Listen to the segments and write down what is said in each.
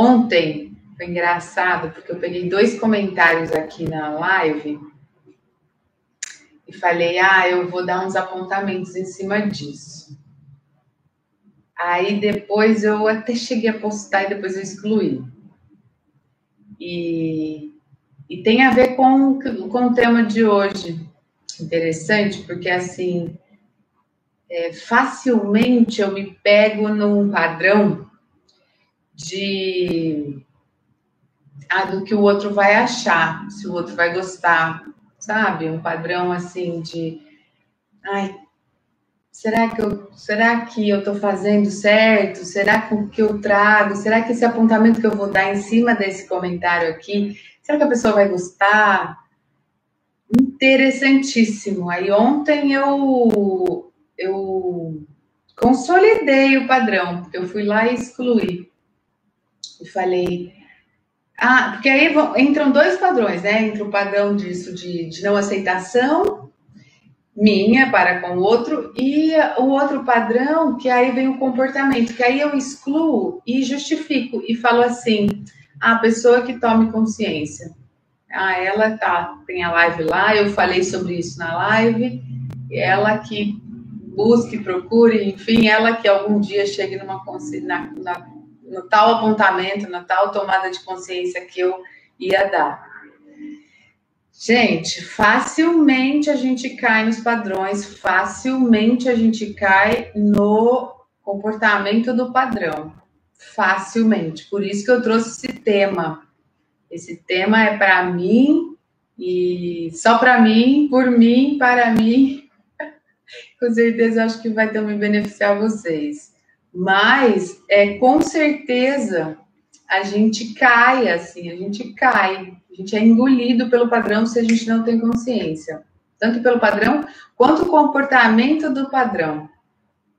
Ontem foi engraçado, porque eu peguei dois comentários aqui na live e falei, ah, eu vou dar uns apontamentos em cima disso. Aí depois eu até cheguei a postar e depois eu excluí. E, e tem a ver com, com o tema de hoje. Interessante, porque assim, é, facilmente eu me pego num padrão de ah, do que o outro vai achar, se o outro vai gostar, sabe? Um padrão assim de ai, será que eu, será que eu estou fazendo certo? Será que o que eu trago? Será que esse apontamento que eu vou dar em cima desse comentário aqui, será que a pessoa vai gostar? Interessantíssimo. Aí ontem eu eu consolidei o padrão, porque eu fui lá e excluí. E falei, ah, porque aí entram dois padrões, né? Entra o padrão disso de, de não aceitação minha para com o outro e o outro padrão que aí vem o comportamento, que aí eu excluo e justifico e falo assim: a pessoa que tome consciência. Ah, ela tá, tem a live lá, eu falei sobre isso na live, ela que busque, procure, enfim, ela que algum dia chegue numa na, na, no tal apontamento, na tal tomada de consciência que eu ia dar. Gente, facilmente a gente cai nos padrões, facilmente a gente cai no comportamento do padrão. Facilmente. Por isso que eu trouxe esse tema. Esse tema é para mim e só para mim, por mim, para mim. Com certeza acho que vai também beneficiar vocês. Mas é com certeza a gente cai assim, a gente cai a gente é engolido pelo padrão se a gente não tem consciência. Tanto pelo padrão, quanto o comportamento do padrão,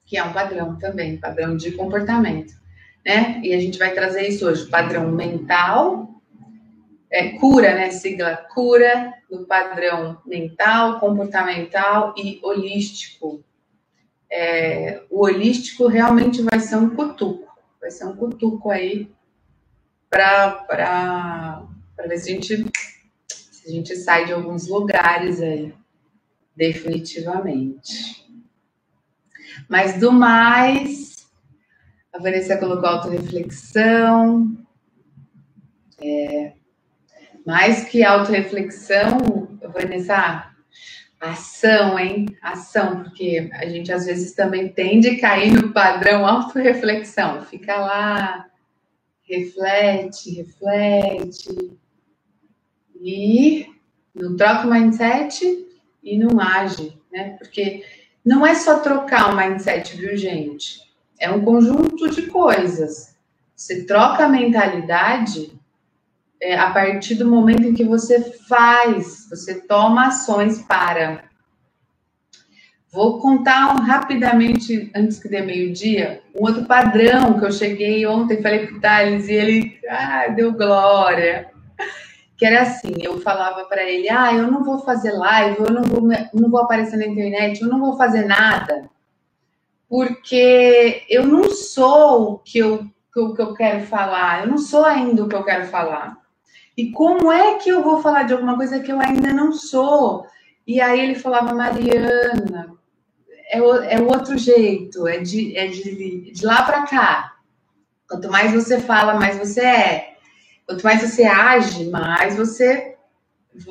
que é um padrão também, padrão de comportamento. Né? E a gente vai trazer isso hoje, padrão mental, é, cura, né? Sigla cura, do padrão mental, comportamental e holístico. É, o holístico realmente vai ser um cutuco, vai ser um cutuco aí para ver se a, gente, se a gente sai de alguns lugares aí, definitivamente. Mas do mais, a Vanessa colocou autorreflexão. É, mais que autorreflexão, Vanessa, ação, hein? Ação, porque a gente às vezes também tende a cair no padrão autorreflexão. Fica lá, reflete, reflete, e não troca o mindset e não age, né? Porque não é só trocar o mindset, viu, gente? É um conjunto de coisas. Você troca a mentalidade é, a partir do momento em que você faz, você toma ações para. Vou contar rapidamente, antes que dê meio-dia, um outro padrão que eu cheguei ontem, falei para o Thales, e ele ah, deu glória que era assim, eu falava para ele, ah, eu não vou fazer live, eu não vou, não vou aparecer na internet, eu não vou fazer nada, porque eu não sou o que eu, o que eu quero falar, eu não sou ainda o que eu quero falar. E como é que eu vou falar de alguma coisa que eu ainda não sou? E aí ele falava, Mariana, é o, é outro jeito, é de, é de, de lá para cá. Quanto mais você fala, mais você é. Quanto mais você age, mais você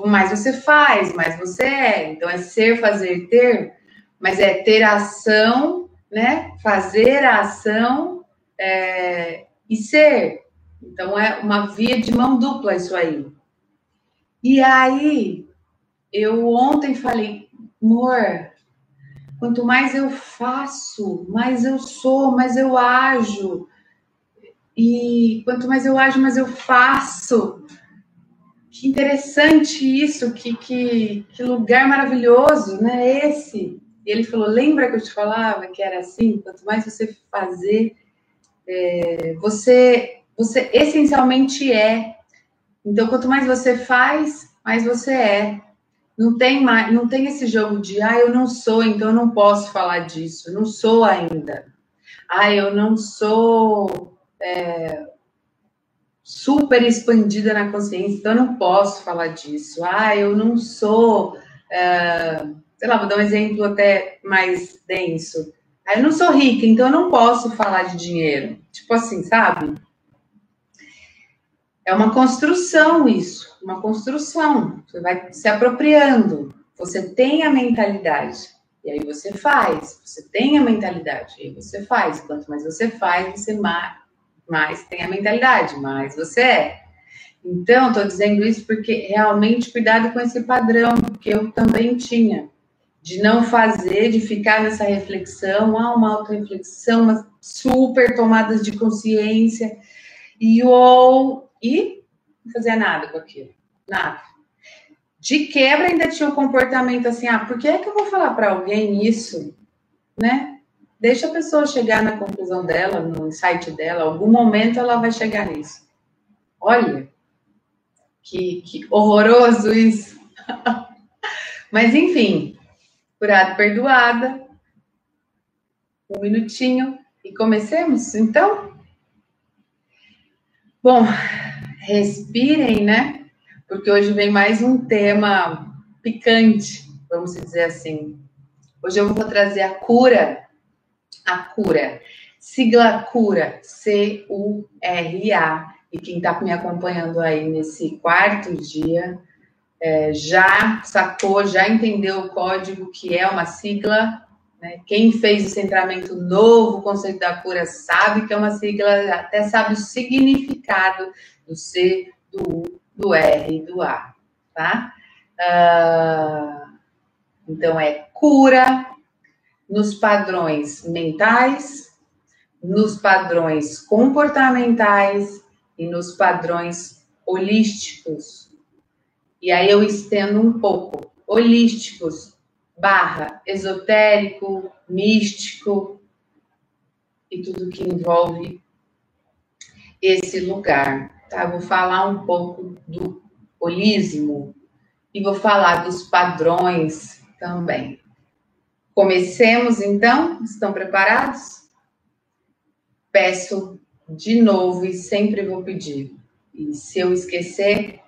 mais você faz, mais você é. Então é ser, fazer, ter, mas é ter ação, né? Fazer a ação é, e ser. Então é uma via de mão dupla isso aí. E aí eu ontem falei, amor, quanto mais eu faço, mais eu sou, mais eu ajo, e quanto mais eu ajo, mais eu faço. Que interessante isso, que, que, que lugar maravilhoso, né? Esse. E ele falou: lembra que eu te falava que era assim? Quanto mais você fazer, é, você, você essencialmente é. Então, quanto mais você faz, mais você é. Não tem mais, não tem esse jogo de ah, eu não sou, então eu não posso falar disso. Não sou ainda. Ah, eu não sou é, super expandida na consciência, então eu não posso falar disso. Ah, eu não sou, uh, sei lá, vou dar um exemplo até mais denso. Ah, eu não sou rica, então eu não posso falar de dinheiro. Tipo assim, sabe? É uma construção isso, uma construção. Você vai se apropriando. Você tem a mentalidade. E aí você faz. Você tem a mentalidade. E aí você faz. Quanto mais você faz, você mais, mais tem a mentalidade, mais você é. Então, estou dizendo isso porque realmente cuidado com esse padrão que eu também tinha. De não fazer, de ficar nessa reflexão, ah, uma auto-reflexão, umas super tomadas de consciência, e ou e não fazia nada com aquilo. Nada. De quebra ainda tinha um comportamento assim, ah, por que é que eu vou falar para alguém isso, né? Deixa a pessoa chegar na conclusão dela, no insight dela, algum momento ela vai chegar nisso. Olha, que, que horroroso isso. Mas enfim, curado, perdoada. Um minutinho e comecemos, então? Bom, respirem, né? Porque hoje vem mais um tema picante, vamos dizer assim. Hoje eu vou trazer a cura, a cura, sigla cura, C-U-R-A. E quem está me acompanhando aí nesse quarto dia é, já sacou, já entendeu o código que é uma sigla. Né? Quem fez o centramento novo, o conceito da cura, sabe que é uma sigla, até sabe o significado do C, do U, do R do A, tá? Uh, então, é cura nos padrões mentais, nos padrões comportamentais e nos padrões holísticos. E aí eu estendo um pouco. Holísticos barra esotérico, místico e tudo que envolve esse lugar. Tá? Vou falar um pouco do holismo e vou falar dos padrões também. Comecemos então? Estão preparados? Peço de novo e sempre vou pedir. E se eu esquecer,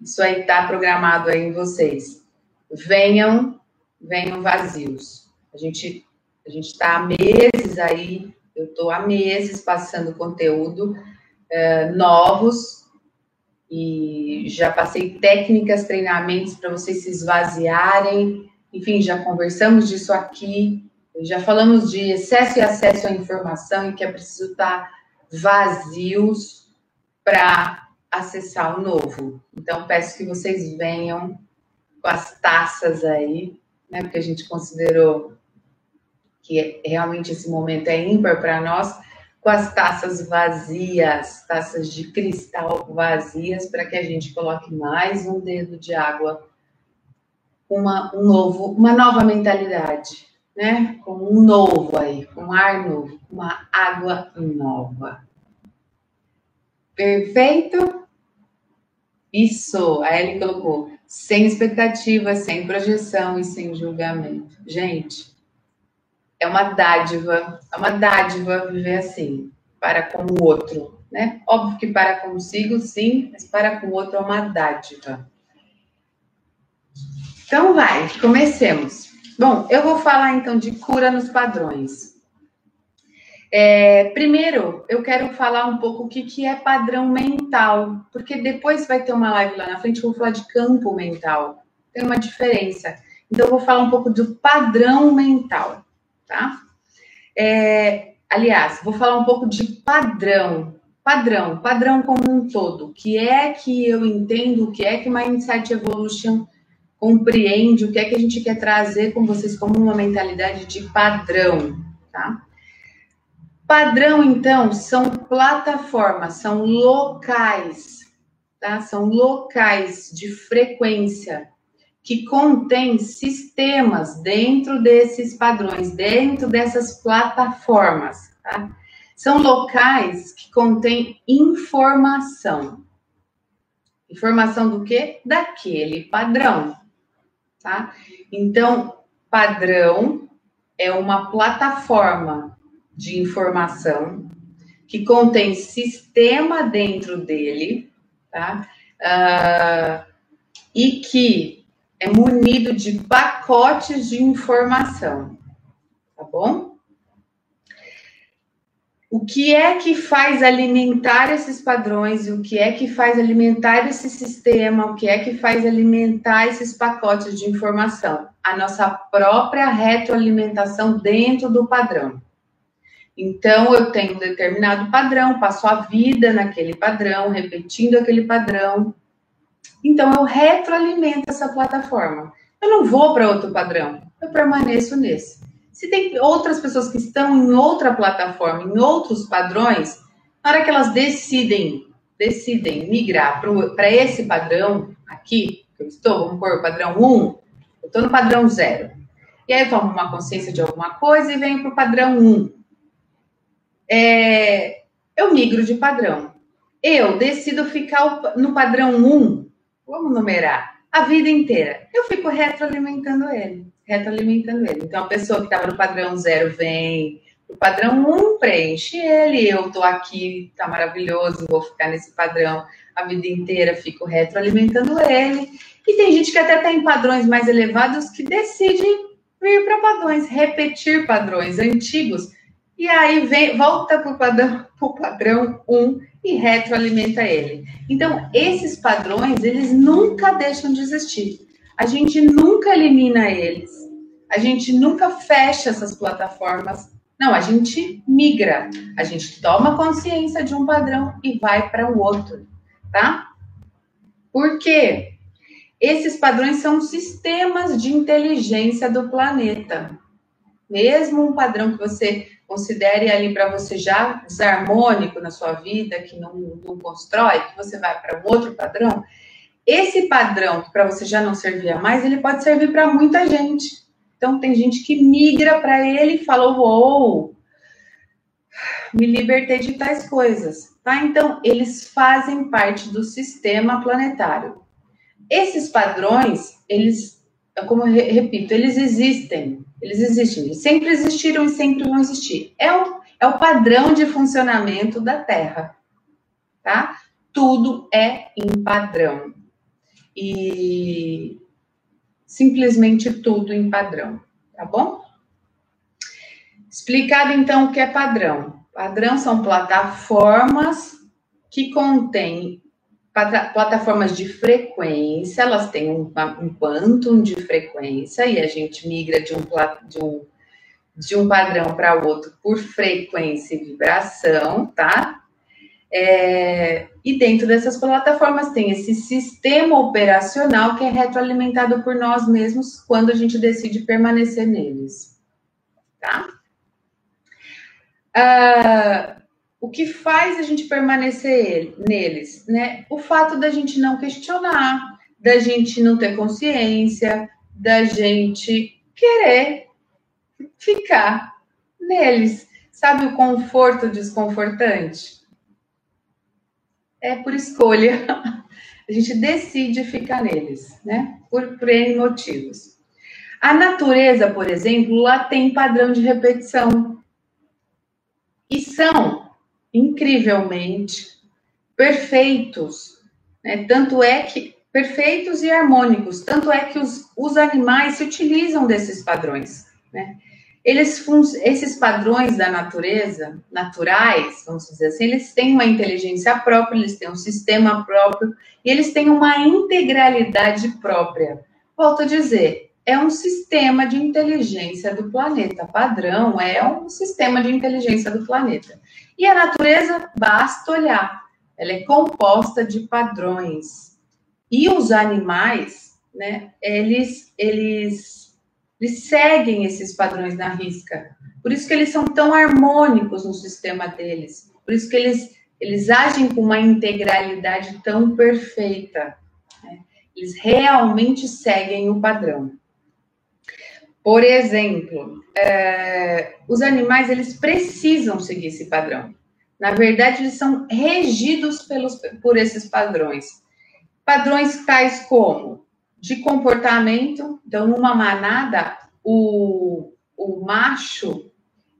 isso aí está programado aí em vocês. Venham, venham vazios. A gente a gente está há meses aí, eu estou há meses passando conteúdo é, novos e já passei técnicas, treinamentos para vocês se esvaziarem. Enfim, já conversamos disso aqui, já falamos de excesso e acesso à informação e que é preciso estar tá vazios para acessar o novo. Então, peço que vocês venham com as taças aí, né? Porque a gente considerou que realmente esse momento é ímpar para nós com as taças vazias, taças de cristal vazias, para que a gente coloque mais um dedo de água, uma, um novo, uma nova mentalidade, né? Com um novo aí, com um ar novo, uma água nova. Perfeito? Isso, a Ellie colocou, sem expectativa, sem projeção e sem julgamento. Gente, é uma dádiva, é uma dádiva viver assim, para com o outro, né? Óbvio que para consigo, sim, mas para com o outro é uma dádiva. Então vai, comecemos. Bom, eu vou falar então de cura nos padrões. É, primeiro, eu quero falar um pouco o que, que é padrão mental, porque depois vai ter uma live lá na frente, vou falar de campo mental. Tem uma diferença. Então, eu vou falar um pouco do padrão mental tá? É, aliás, vou falar um pouco de padrão. Padrão, padrão como um todo. O que é que eu entendo, o que é que Mindset Evolution compreende, o que é que a gente quer trazer com vocês como uma mentalidade de padrão, tá? Padrão, então, são plataformas, são locais, tá? São locais de frequência que contém sistemas dentro desses padrões, dentro dessas plataformas. Tá? São locais que contêm informação. Informação do quê? Daquele padrão. Tá? Então, padrão é uma plataforma de informação que contém sistema dentro dele, tá? Uh, e que é munido de pacotes de informação, tá bom? O que é que faz alimentar esses padrões? O que é que faz alimentar esse sistema? O que é que faz alimentar esses pacotes de informação? A nossa própria retroalimentação dentro do padrão. Então, eu tenho um determinado padrão, passo a vida naquele padrão, repetindo aquele padrão. Então, eu retroalimento essa plataforma. Eu não vou para outro padrão, eu permaneço nesse. Se tem outras pessoas que estão em outra plataforma, em outros padrões, na hora que elas decidem, decidem migrar para esse padrão aqui, que eu estou, vamos pôr o padrão 1, eu estou no padrão 0. E aí eu tomo uma consciência de alguma coisa e venho para o padrão 1. É, eu migro de padrão. Eu decido ficar no padrão 1, vamos numerar, a vida inteira. Eu fico retroalimentando ele retroalimentando ele. Então, a pessoa que estava no padrão zero vem, o padrão um preenche ele, eu estou aqui, tá maravilhoso, vou ficar nesse padrão a vida inteira, fico retroalimentando ele. E tem gente que até está em padrões mais elevados que decide vir para padrões, repetir padrões antigos. E aí vem, volta para o padrão, padrão 1 um, e retroalimenta ele. Então, esses padrões, eles nunca deixam de existir. A gente nunca elimina eles a gente nunca fecha essas plataformas. Não, a gente migra, a gente toma consciência de um padrão e vai para o outro, tá? Por quê? Esses padrões são sistemas de inteligência do planeta. Mesmo um padrão que você considere ali para você já desarmônico na sua vida, que não, não constrói, que você vai para um outro padrão, esse padrão que para você já não servia mais, ele pode servir para muita gente. Então, tem gente que migra para ele e fala: Uou, me libertei de tais coisas. Tá? Então, eles fazem parte do sistema planetário. Esses padrões, eles, como eu repito, eles existem. Eles existem, eles sempre existiram e sempre vão existir. É o, é o padrão de funcionamento da Terra. Tá? Tudo é em padrão. E simplesmente tudo em padrão, tá bom? Explicado então o que é padrão. Padrão são plataformas que contêm plataformas de frequência, elas têm um, um quantum de frequência e a gente migra de um, de um, de um padrão para outro por frequência e vibração, tá? É, e dentro dessas plataformas tem esse sistema operacional que é retroalimentado por nós mesmos quando a gente decide permanecer neles. Tá? Ah, o que faz a gente permanecer neles? Né? O fato da gente não questionar, da gente não ter consciência, da gente querer ficar neles. Sabe o conforto desconfortante? é por escolha. A gente decide ficar neles, né? Por, N motivos. A natureza, por exemplo, lá tem padrão de repetição. E são incrivelmente perfeitos. Né? Tanto é que perfeitos e harmônicos. Tanto é que os, os animais se utilizam desses padrões. Né? eles esses padrões da natureza, naturais, vamos dizer assim, eles têm uma inteligência própria, eles têm um sistema próprio e eles têm uma integralidade própria. Volto a dizer, é um sistema de inteligência do planeta. Padrão é um sistema de inteligência do planeta. E a natureza, basta olhar, ela é composta de padrões. E os animais, né, eles, eles eles seguem esses padrões na risca. Por isso que eles são tão harmônicos no sistema deles. Por isso que eles, eles agem com uma integralidade tão perfeita. Né? Eles realmente seguem o padrão. Por exemplo, é, os animais eles precisam seguir esse padrão. Na verdade, eles são regidos pelos, por esses padrões. Padrões tais como de comportamento. Então, numa manada, o, o macho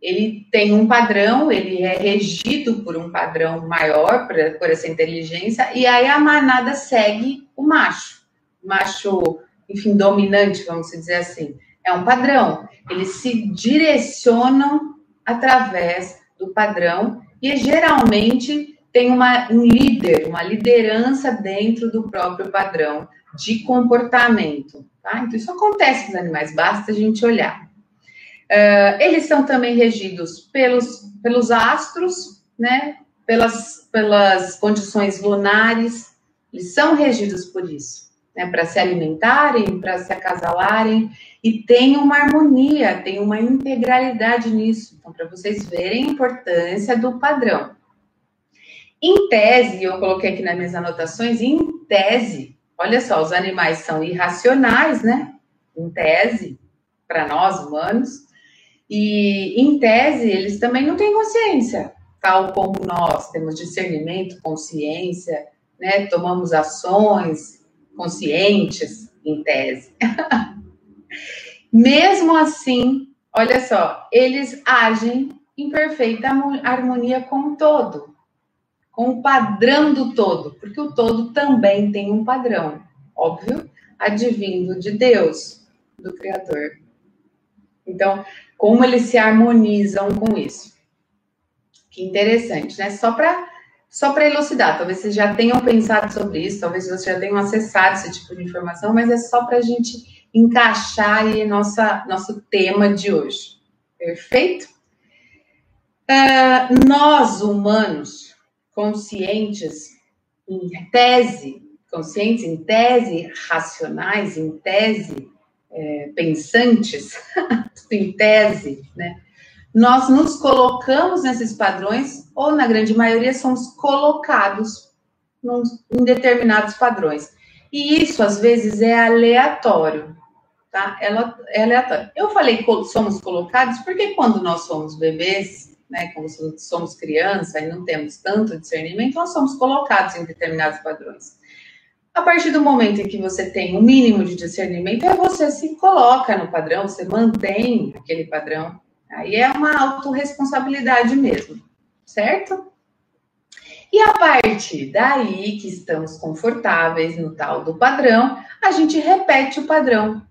ele tem um padrão, ele é regido por um padrão maior, por, por essa inteligência, e aí a manada segue o macho. O macho, enfim, dominante, vamos dizer assim. É um padrão. Eles se direcionam através do padrão e geralmente tem uma, um líder, uma liderança dentro do próprio padrão de comportamento. Tá? Então, isso acontece com os animais, basta a gente olhar. Uh, eles são também regidos pelos, pelos astros, né? pelas, pelas condições lunares, eles são regidos por isso, né? para se alimentarem, para se acasalarem, e tem uma harmonia, tem uma integralidade nisso. Então, para vocês verem a importância do padrão. Em tese, eu coloquei aqui nas minhas anotações, em tese, olha só, os animais são irracionais, né? Em tese, para nós humanos, e em tese, eles também não têm consciência, tal como nós temos discernimento, consciência, né? Tomamos ações conscientes, em tese. Mesmo assim, olha só, eles agem em perfeita harmonia com o todo, com o padrão do todo, porque o todo também tem um padrão, óbvio, advindo de Deus, do Criador. Então, como eles se harmonizam com isso? Que interessante, né? Só para só para elucidar, talvez vocês já tenham pensado sobre isso, talvez vocês já tenham acessado esse tipo de informação, mas é só para a gente encaixar aí nossa, nosso tema de hoje. Perfeito? Uh, nós, humanos, conscientes, em tese, conscientes em tese, racionais em tese, é, pensantes, em tese, né? Nós nos colocamos nesses padrões, ou na grande maioria somos colocados num, em determinados padrões. E isso, às vezes, é aleatório tá? Ela é aleatória. Eu falei somos colocados porque quando nós somos bebês, né, quando somos criança e não temos tanto discernimento, nós somos colocados em determinados padrões. A partir do momento em que você tem um mínimo de discernimento, é você se coloca no padrão, você mantém aquele padrão. Aí é uma autorresponsabilidade mesmo, certo? E a partir daí que estamos confortáveis no tal do padrão, a gente repete o padrão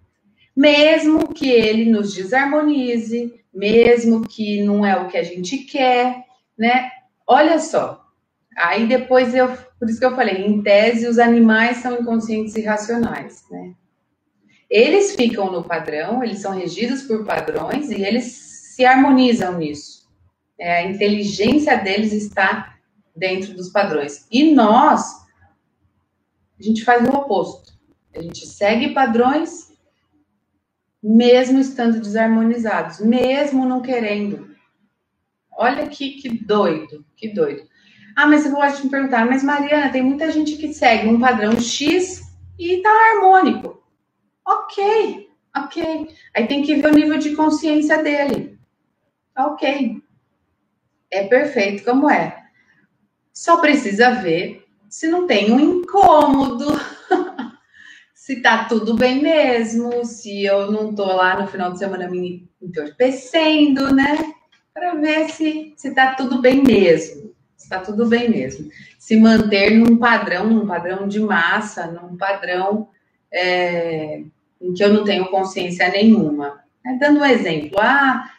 mesmo que ele nos desarmonize, mesmo que não é o que a gente quer, né? Olha só. Aí depois eu, por isso que eu falei, em tese os animais são inconscientes e racionais, né? Eles ficam no padrão, eles são regidos por padrões e eles se harmonizam nisso. É, a inteligência deles está dentro dos padrões. E nós, a gente faz o oposto. A gente segue padrões mesmo estando desarmonizados, mesmo não querendo. Olha que, que doido, que doido. Ah, mas você pode me perguntar, mas Mariana, tem muita gente que segue um padrão X e tá harmônico. Ok, ok. Aí tem que ver o nível de consciência dele. Ok. É perfeito como é. Só precisa ver se não tem um incômodo se tá tudo bem mesmo, se eu não tô lá no final de semana me entorpecendo, né? Para ver se, se tá tudo bem mesmo. Se tá tudo bem mesmo. Se manter num padrão, num padrão de massa, num padrão é, em que eu não tenho consciência nenhuma. É, dando um exemplo, ah,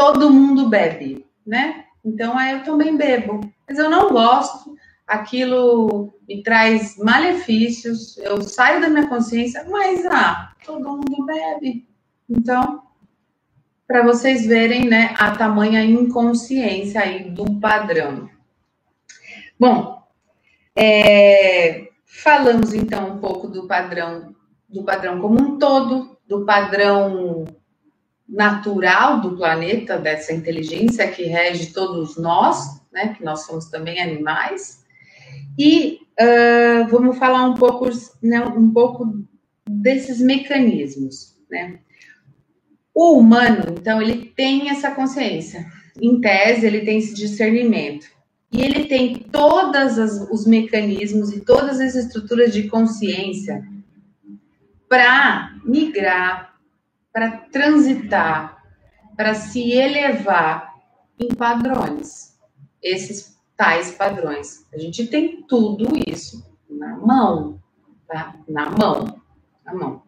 todo mundo bebe, né? Então, aí eu também bebo. Mas eu não gosto, aquilo me traz malefícios, eu saio da minha consciência, mas ah, todo mundo bebe. Então, para vocês verem, né, a tamanha inconsciência aí do padrão. Bom, é, falamos então um pouco do padrão, do padrão como um todo, do padrão natural do planeta, dessa inteligência que rege todos nós, né, que nós somos também animais, e uh, vamos falar um pouco, né, um pouco desses mecanismos, né? O humano, então, ele tem essa consciência. Em tese, ele tem esse discernimento. E ele tem todos os mecanismos e todas as estruturas de consciência para migrar, para transitar, para se elevar em padrões. Esses tais padrões. A gente tem tudo isso na mão, tá? Na mão, na mão.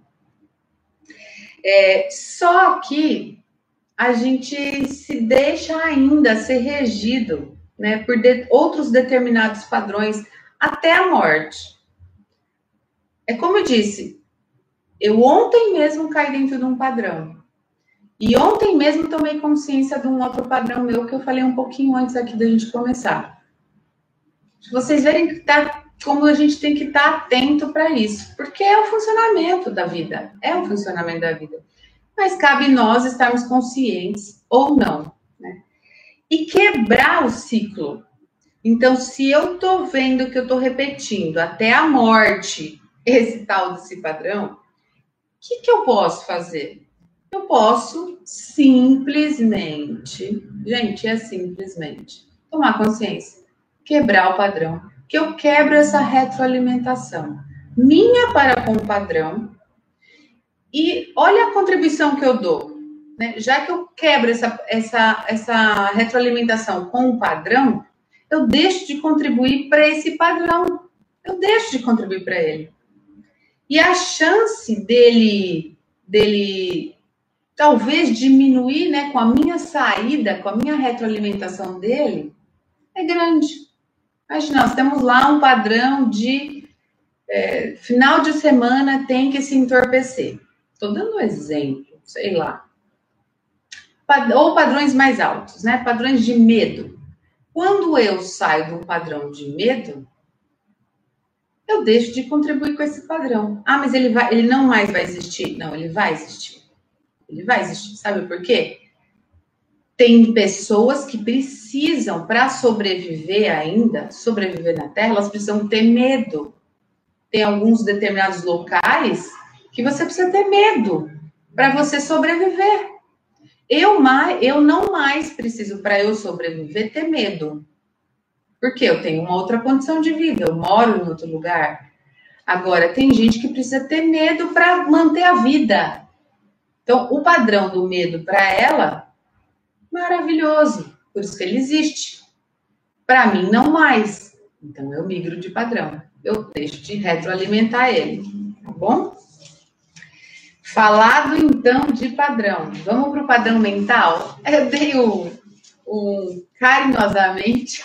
É, só que a gente se deixa ainda ser regido né, por de, outros determinados padrões até a morte. É como eu disse, eu ontem mesmo caí dentro de um padrão. E ontem mesmo tomei consciência de um outro padrão meu que eu falei um pouquinho antes aqui da gente começar. Vocês verem que tá, como a gente tem que estar tá atento para isso, porque é o funcionamento da vida, é o funcionamento da vida mas cabe nós estarmos conscientes ou não. Né? E quebrar o ciclo. Então, se eu estou vendo que eu estou repetindo até a morte esse tal desse padrão, que, que eu posso fazer? Eu posso simplesmente, gente, é simplesmente tomar consciência, quebrar o padrão, que eu quebro essa retroalimentação minha para com o padrão e olha a contribuição que eu dou. Né? Já que eu quebro essa, essa, essa retroalimentação com o padrão, eu deixo de contribuir para esse padrão. Eu deixo de contribuir para ele. E a chance dele, dele talvez diminuir né, com a minha saída, com a minha retroalimentação dele, é grande. Imagina, nós temos lá um padrão de é, final de semana tem que se entorpecer. Estou dando um exemplo, sei lá. Ou padrões mais altos, né? Padrões de medo. Quando eu saio de um padrão de medo, eu deixo de contribuir com esse padrão. Ah, mas ele, vai, ele não mais vai existir. Não, ele vai existir. Ele vai existir. Sabe por quê? Tem pessoas que precisam, para sobreviver ainda, sobreviver na Terra, elas precisam ter medo. Tem alguns determinados locais que você precisa ter medo para você sobreviver. Eu, mais, eu não mais preciso, para eu sobreviver, ter medo. Porque eu tenho uma outra condição de vida, eu moro em outro lugar. Agora, tem gente que precisa ter medo para manter a vida. Então, o padrão do medo para ela, maravilhoso. Por isso que ele existe. Para mim, não mais. Então, eu migro de padrão. Eu deixo de retroalimentar ele. Tá bom? Falado então de padrão, vamos para o padrão mental? Eu dei um, um carinhosamente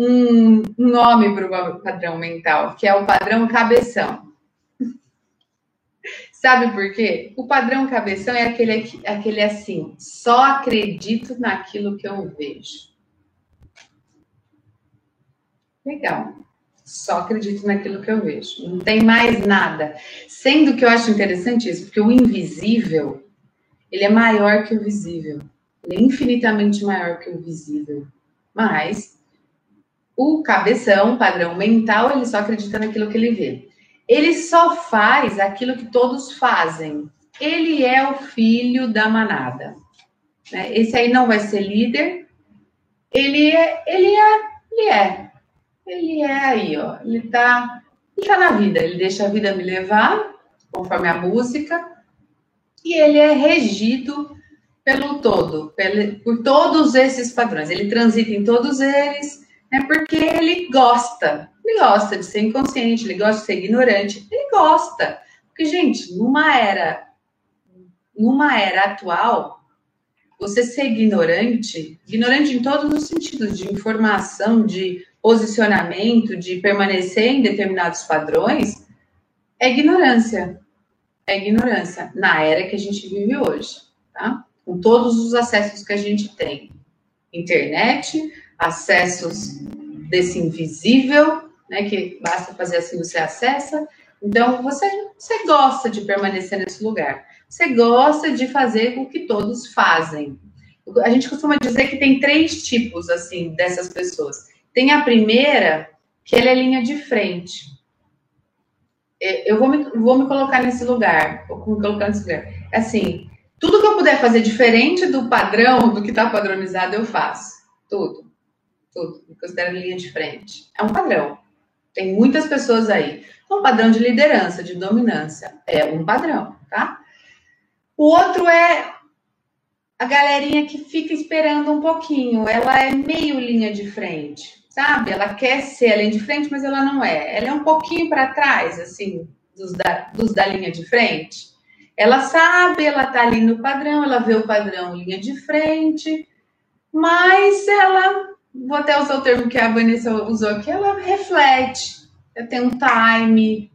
um nome para o padrão mental, que é o padrão cabeção. Sabe por quê? O padrão cabeção é aquele, aquele assim, só acredito naquilo que eu vejo. Legal só acredito naquilo que eu vejo. Não tem mais nada. Sendo que eu acho interessante isso, porque o invisível, ele é maior que o visível. Ele é infinitamente maior que o visível. Mas o cabeção, padrão mental, ele só acredita naquilo que ele vê. Ele só faz aquilo que todos fazem. Ele é o filho da manada. Né? Esse aí não vai ser líder. Ele é, ele é, ele é ele é aí, ó. Ele tá, ele tá na vida, ele deixa a vida me levar, conforme a música, e ele é regido pelo todo, por todos esses padrões. Ele transita em todos eles, né, porque ele gosta. Ele gosta de ser inconsciente, ele gosta de ser ignorante, ele gosta. Porque, gente, numa era, numa era atual, você ser ignorante, ignorante em todos os sentidos, de informação, de posicionamento, de permanecer em determinados padrões, é ignorância. É ignorância na era que a gente vive hoje, tá? Com todos os acessos que a gente tem. Internet, acessos desse invisível, né? Que basta fazer assim, você acessa. Então, você, você gosta de permanecer nesse lugar. Você gosta de fazer o que todos fazem. A gente costuma dizer que tem três tipos, assim, dessas pessoas tem a primeira, que ela é linha de frente. É, eu vou me, vou me colocar nesse lugar, vou me colocar nesse lugar. Assim, tudo que eu puder fazer diferente do padrão, do que está padronizado, eu faço. Tudo. Tudo. Me considero linha de frente. É um padrão. Tem muitas pessoas aí. Um padrão de liderança, de dominância. É um padrão, tá? O outro é a galerinha que fica esperando um pouquinho, ela é meio linha de frente, sabe? Ela quer ser linha de frente, mas ela não é. Ela é um pouquinho para trás, assim, dos da, dos da linha de frente. Ela sabe, ela tá ali no padrão, ela vê o padrão linha de frente, mas ela, vou até usar o termo que a Vanessa usou aqui, ela reflete, ela tem um time,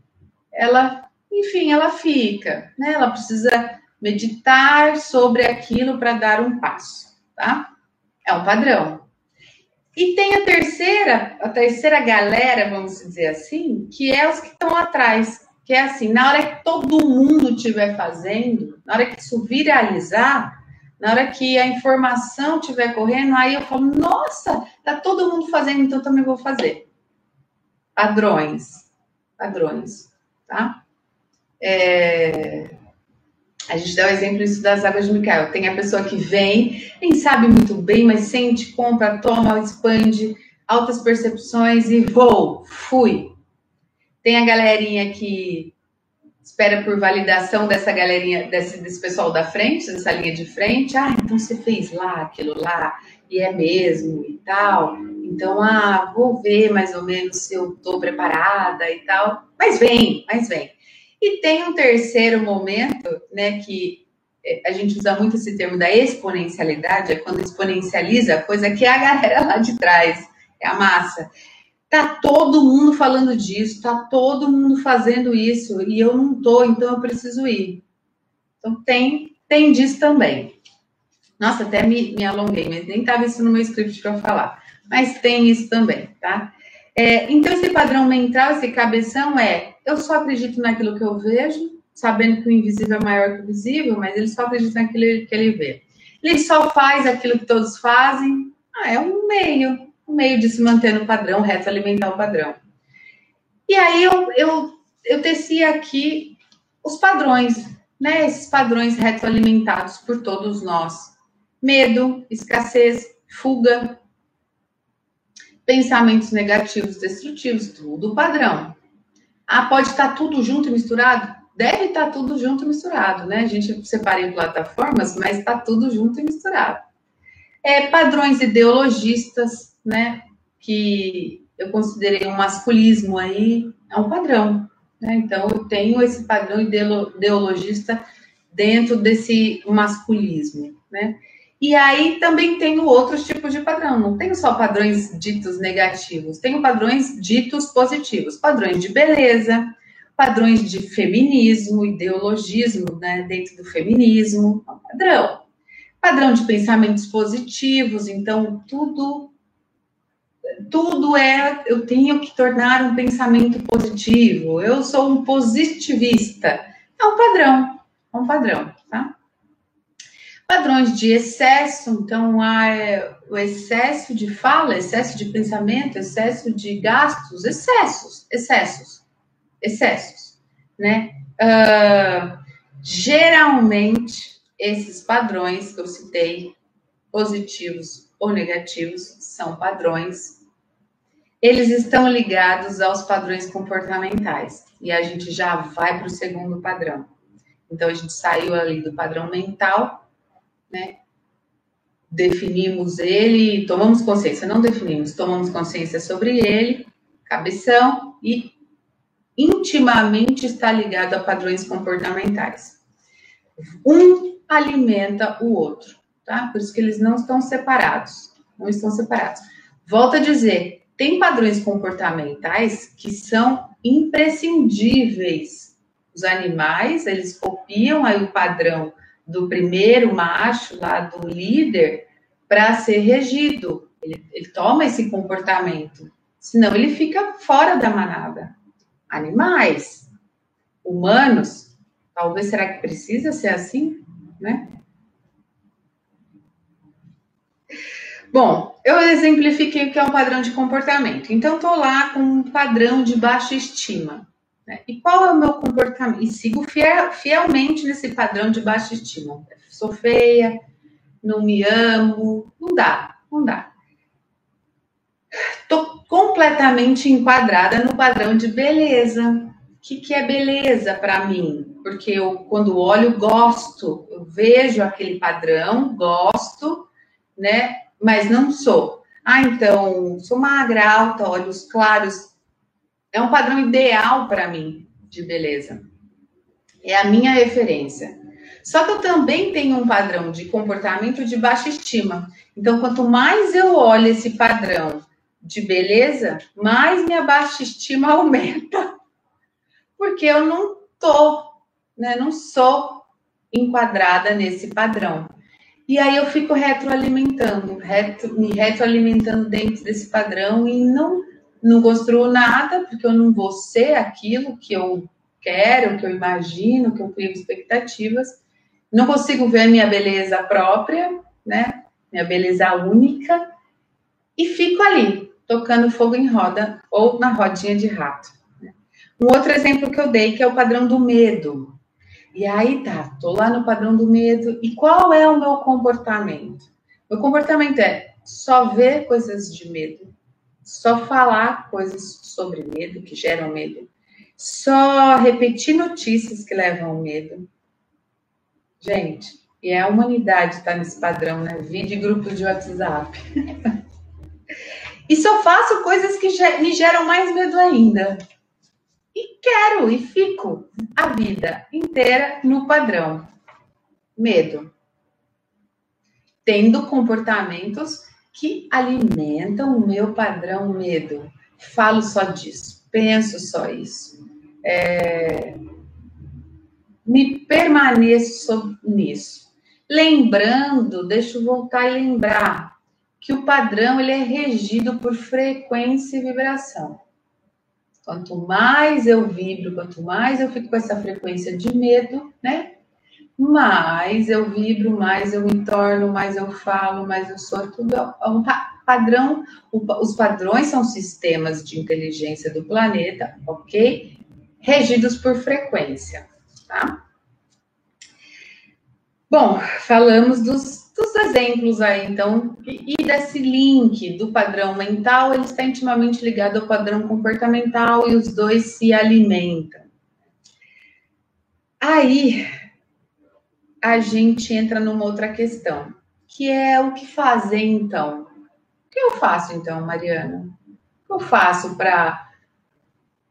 ela, enfim, ela fica, né? Ela precisa meditar sobre aquilo para dar um passo, tá? É um padrão. E tem a terceira, a terceira galera, vamos dizer assim, que é os que estão atrás, que é assim, na hora que todo mundo estiver fazendo, na hora que isso viralizar, na hora que a informação estiver correndo, aí eu falo, nossa, tá todo mundo fazendo, então também vou fazer. Padrões. Padrões, tá? É... A gente dá o exemplo isso das águas de Micael. Tem a pessoa que vem, nem sabe muito bem, mas sente, compra, toma, expande, altas percepções e vou, fui. Tem a galerinha que espera por validação dessa galerinha, desse, desse pessoal da frente, dessa linha de frente. Ah, então você fez lá, aquilo lá, e é mesmo e tal. Então, ah, vou ver mais ou menos se eu estou preparada e tal. Mas vem, mas vem. E tem um terceiro momento, né, que é, a gente usa muito esse termo da exponencialidade, é quando exponencializa a coisa que é a galera lá de trás, é a massa. Tá todo mundo falando disso, tá todo mundo fazendo isso e eu não tô, então eu preciso ir. Então tem, tem disso também. Nossa, até me, me alonguei, mas nem estava isso no meu script para falar. Mas tem isso também, tá? É, então, esse padrão mental, esse cabeção é: eu só acredito naquilo que eu vejo, sabendo que o invisível é maior que o visível, mas ele só acredita naquilo que ele vê. Ele só faz aquilo que todos fazem. Ah, é um meio, um meio de se manter no padrão, reto alimentar o padrão. E aí eu, eu, eu teci aqui os padrões, né? Esses padrões retroalimentados por todos nós. Medo, escassez, fuga, pensamentos negativos, destrutivos, tudo padrão. Ah, pode estar tudo junto e misturado? Deve estar tudo junto e misturado, né? A gente separa em plataformas, mas está tudo junto e misturado. É, padrões ideologistas, né? Que eu considerei um masculismo aí, é um padrão. Né? Então, eu tenho esse padrão ideologista dentro desse masculismo, né? E aí também tenho outros tipos de padrão, não tenho só padrões ditos negativos, tenho padrões ditos positivos, padrões de beleza, padrões de feminismo, ideologismo, né, dentro do feminismo, é padrão. Padrão de pensamentos positivos, então tudo tudo é eu tenho que tornar um pensamento positivo. Eu sou um positivista. É um padrão, é um padrão, tá? Padrões de excesso, então há o excesso de fala, excesso de pensamento, excesso de gastos, excessos, excessos, excessos, né? Uh, geralmente, esses padrões que eu citei, positivos ou negativos, são padrões. Eles estão ligados aos padrões comportamentais. E a gente já vai para o segundo padrão. Então, a gente saiu ali do padrão mental né? Definimos ele, tomamos consciência, não definimos, tomamos consciência sobre ele, cabeção, e intimamente está ligado a padrões comportamentais. Um alimenta o outro, tá? Por isso que eles não estão separados, não estão separados. Volto a dizer, tem padrões comportamentais que são imprescindíveis. Os animais, eles copiam aí o padrão do primeiro macho lá do líder para ser regido. Ele, ele toma esse comportamento, senão ele fica fora da manada. Animais, humanos, talvez será que precisa ser assim, né? Bom, eu exemplifiquei o que é um padrão de comportamento. Então, estou lá com um padrão de baixa estima. Né? E qual é o meu comportamento? E sigo fiel, fielmente nesse padrão de baixa estima. Sou feia, não me amo, não dá, não dá. Estou completamente enquadrada no padrão de beleza. que, que é beleza para mim? Porque eu, quando olho, gosto, eu vejo aquele padrão, gosto, né? Mas não sou. Ah, então, sou magra, alta, olhos claros. É um padrão ideal para mim de beleza. É a minha referência. Só que eu também tenho um padrão de comportamento de baixa estima. Então, quanto mais eu olho esse padrão de beleza, mais minha baixa estima aumenta porque eu não tô, né, não sou enquadrada nesse padrão. E aí eu fico retroalimentando, retro, me retroalimentando dentro desse padrão e não não construo nada, porque eu não vou ser aquilo que eu quero, que eu imagino, que eu crio expectativas. Não consigo ver a minha beleza própria, né? Minha beleza única. E fico ali, tocando fogo em roda ou na rodinha de rato. Um outro exemplo que eu dei, que é o padrão do medo. E aí tá, tô lá no padrão do medo. E qual é o meu comportamento? Meu comportamento é só ver coisas de medo, só falar coisas sobre medo, que geram medo, só repetir notícias que levam ao medo. Gente, e a humanidade está nesse padrão, né? Vídeo grupos de WhatsApp. e só faço coisas que me geram mais medo ainda. E quero e fico a vida inteira no padrão. Medo. Tendo comportamentos que alimentam o meu padrão medo. Falo só disso, penso só isso. É... Me permaneço nisso. Lembrando, deixa eu voltar e lembrar que o padrão ele é regido por frequência e vibração. Quanto mais eu vibro, quanto mais eu fico com essa frequência de medo, né? Mais eu vibro, mais eu me torno, mais eu falo, mais eu sou. Tudo é um padrão. Os padrões são sistemas de inteligência do planeta, ok? Regidos por frequência, tá? Bom, falamos dos dos exemplos aí, então, e, desse link do padrão mental, ele está intimamente ligado ao padrão comportamental e os dois se alimentam. Aí a gente entra numa outra questão, que é o que fazer então? O que eu faço então, Mariana? O que eu faço para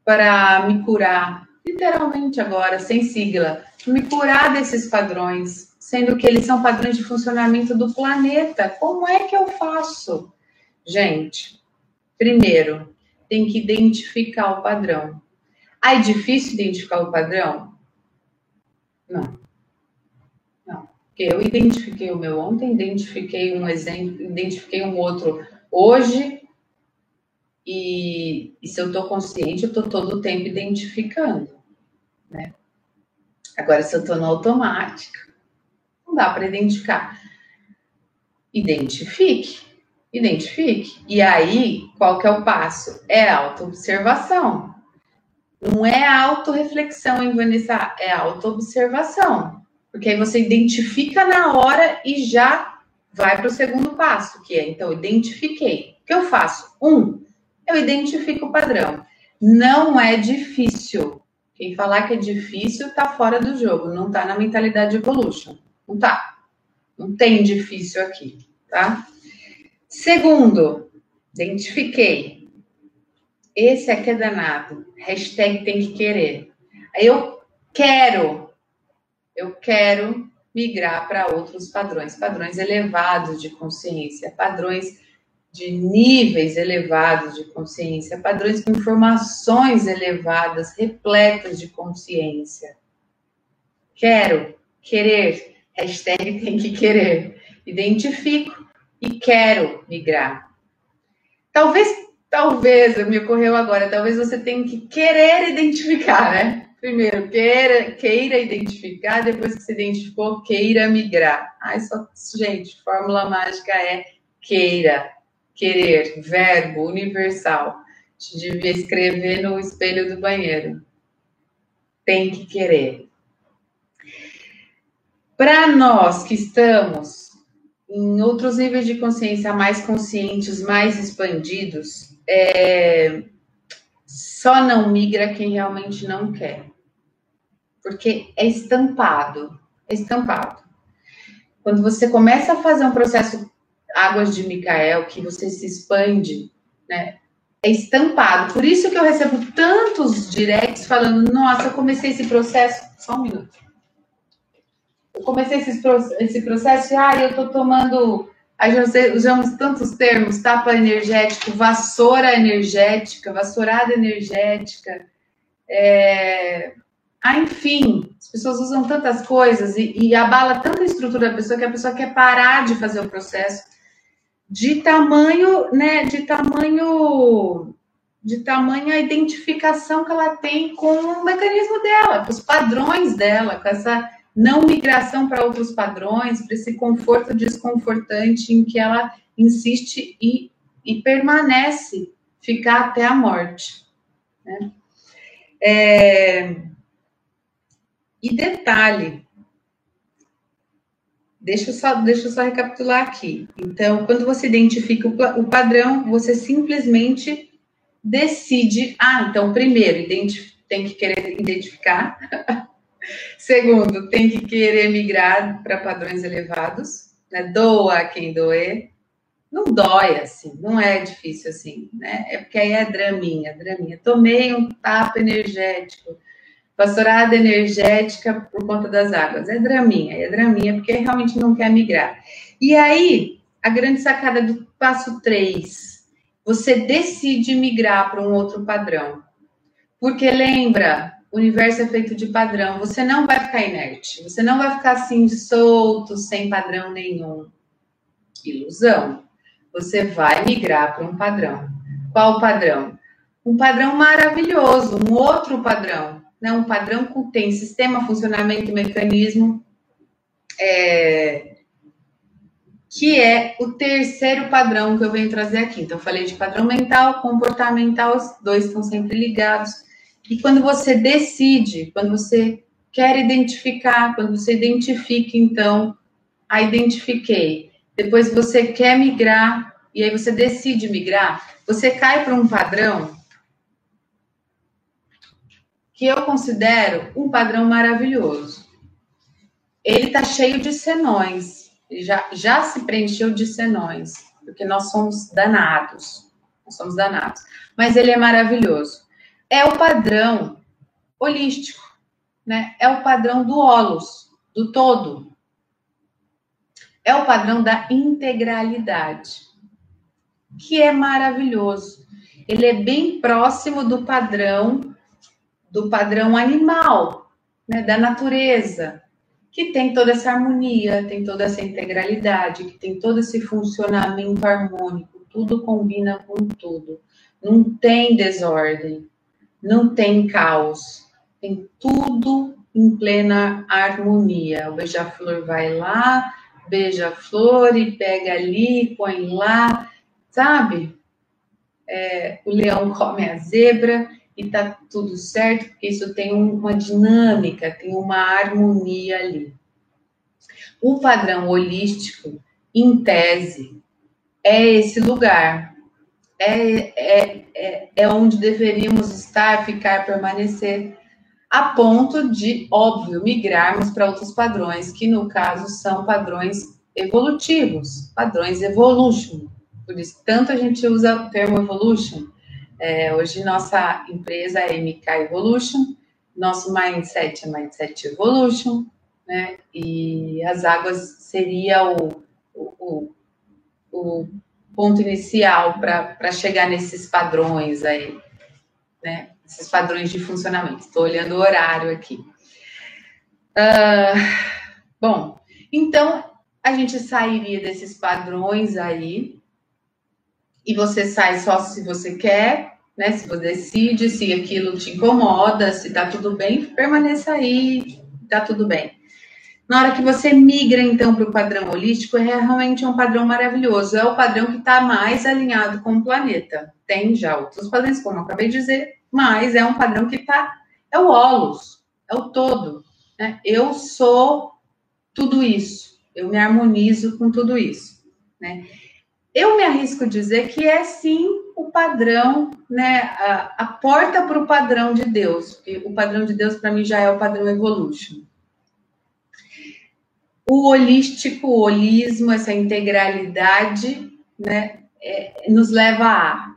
para me curar, literalmente agora, sem sigla, me curar desses padrões, sendo que eles são padrões de funcionamento do planeta. Como é que eu faço? Gente, primeiro, tem que identificar o padrão. Ah, é difícil identificar o padrão? Não. Não. Porque eu identifiquei o meu ontem, identifiquei um exemplo, identifiquei um outro hoje. E, e se eu estou consciente, eu estou todo o tempo identificando. Né? Agora, se eu estou no automático, não dá para identificar. Identifique. Identifique. E aí, qual que é o passo? É autoobservação. Não é autorreflexão, hein, Vanessa? É autoobservação. Porque aí você identifica na hora e já vai para o segundo passo, que é, então, identifiquei. O que eu faço? Um, eu identifico o padrão. Não é difícil. Quem falar que é difícil está fora do jogo, não está na mentalidade evolution. Não tá. Não tem difícil aqui, tá? Segundo, identifiquei. Esse aqui é danado. Hashtag tem que querer. Aí eu quero, eu quero migrar para outros padrões, padrões elevados de consciência, padrões de níveis elevados de consciência, padrões com informações elevadas, repletas de consciência. Quero, querer, Hashtag tem que querer. Identifico e quero migrar. Talvez, talvez, me ocorreu agora, talvez você tenha que querer identificar, né? Primeiro, queira, queira identificar, depois que se identificou, queira migrar. Ai, só, gente, fórmula mágica é queira, querer, verbo universal. Gente devia escrever no espelho do banheiro. Tem que querer. Para nós que estamos em outros níveis de consciência mais conscientes, mais expandidos, é, só não migra quem realmente não quer. Porque é estampado, é estampado. Quando você começa a fazer um processo Águas de Micael, que você se expande, né? É estampado. Por isso que eu recebo tantos directs falando: nossa, eu comecei esse processo. Só um minuto. Eu comecei esse, esse processo ah, eu tô tomando. Aí usamos tantos termos: tapa energético, vassoura energética, vassourada energética. É... Ah, enfim, as pessoas usam tantas coisas e, e abala tanta estrutura da pessoa que a pessoa quer parar de fazer o processo de tamanho, né, de tamanho, de tamanho a identificação que ela tem com o mecanismo dela, com os padrões dela, com essa não migração para outros padrões, para esse conforto desconfortante em que ela insiste e, e permanece ficar até a morte. Né? É... E detalhe, Deixa eu, só, deixa eu só recapitular aqui. Então, quando você identifica o, o padrão, você simplesmente decide. Ah, então, primeiro, tem que querer identificar. Segundo, tem que querer migrar para padrões elevados. Né? Doa quem doer. Não dói assim, não é difícil assim, né? É porque aí é draminha, draminha. Tomei um tapa energético Pastorada energética por conta das águas. É draminha, é draminha, porque realmente não quer migrar. E aí, a grande sacada do passo 3, você decide migrar para um outro padrão. Porque lembra, o universo é feito de padrão. Você não vai ficar inerte. Você não vai ficar assim, solto, sem padrão nenhum. Ilusão. Você vai migrar para um padrão. Qual padrão? Um padrão maravilhoso, um outro padrão né, um padrão que tem sistema, funcionamento e mecanismo, é, que é o terceiro padrão que eu venho trazer aqui. Então, eu falei de padrão mental, comportamental, os dois estão sempre ligados. E quando você decide, quando você quer identificar, quando você identifica, então, a identifiquei. Depois você quer migrar, e aí você decide migrar, você cai para um padrão que eu considero um padrão maravilhoso. Ele está cheio de senões, já, já se preencheu de senões, porque nós somos danados, nós somos danados. Mas ele é maravilhoso. É o padrão holístico, né? É o padrão do holos, do todo. É o padrão da integralidade, que é maravilhoso. Ele é bem próximo do padrão do padrão animal, né, da natureza, que tem toda essa harmonia, tem toda essa integralidade, que tem todo esse funcionamento harmônico, tudo combina com tudo. Não tem desordem, não tem caos, tem tudo em plena harmonia. O beija-flor vai lá, beija a flor e pega ali, põe lá, sabe? É, o leão come a zebra e tá tudo certo, porque isso tem uma dinâmica, tem uma harmonia ali. O padrão holístico, em tese, é esse lugar, é, é, é, é onde deveríamos estar, ficar, permanecer, a ponto de, óbvio, migrarmos para outros padrões, que no caso são padrões evolutivos, padrões evolution. Por isso, tanto a gente usa o termo evolution, é, hoje nossa empresa é MK Evolution, nosso mindset é Mindset Evolution, né? E as águas seria o, o, o ponto inicial para chegar nesses padrões aí, né? Esses padrões de funcionamento. Estou olhando o horário aqui. Uh, bom, então a gente sairia desses padrões aí, e você sai só se você quer, né? Se você decide, se aquilo te incomoda, se tá tudo bem, permaneça aí, tá tudo bem. Na hora que você migra, então, para o padrão holístico, é realmente um padrão maravilhoso. É o padrão que está mais alinhado com o planeta. Tem já outros padrões, como eu acabei de dizer, mas é um padrão que está. É o holos, é o todo. Né? Eu sou tudo isso. Eu me harmonizo com tudo isso. Né? Eu me arrisco a dizer que é sim o padrão, né, a, a porta para o padrão de Deus, o padrão de Deus para mim já é o padrão evolution. O holístico, o holismo, essa integralidade, né, é, nos leva a,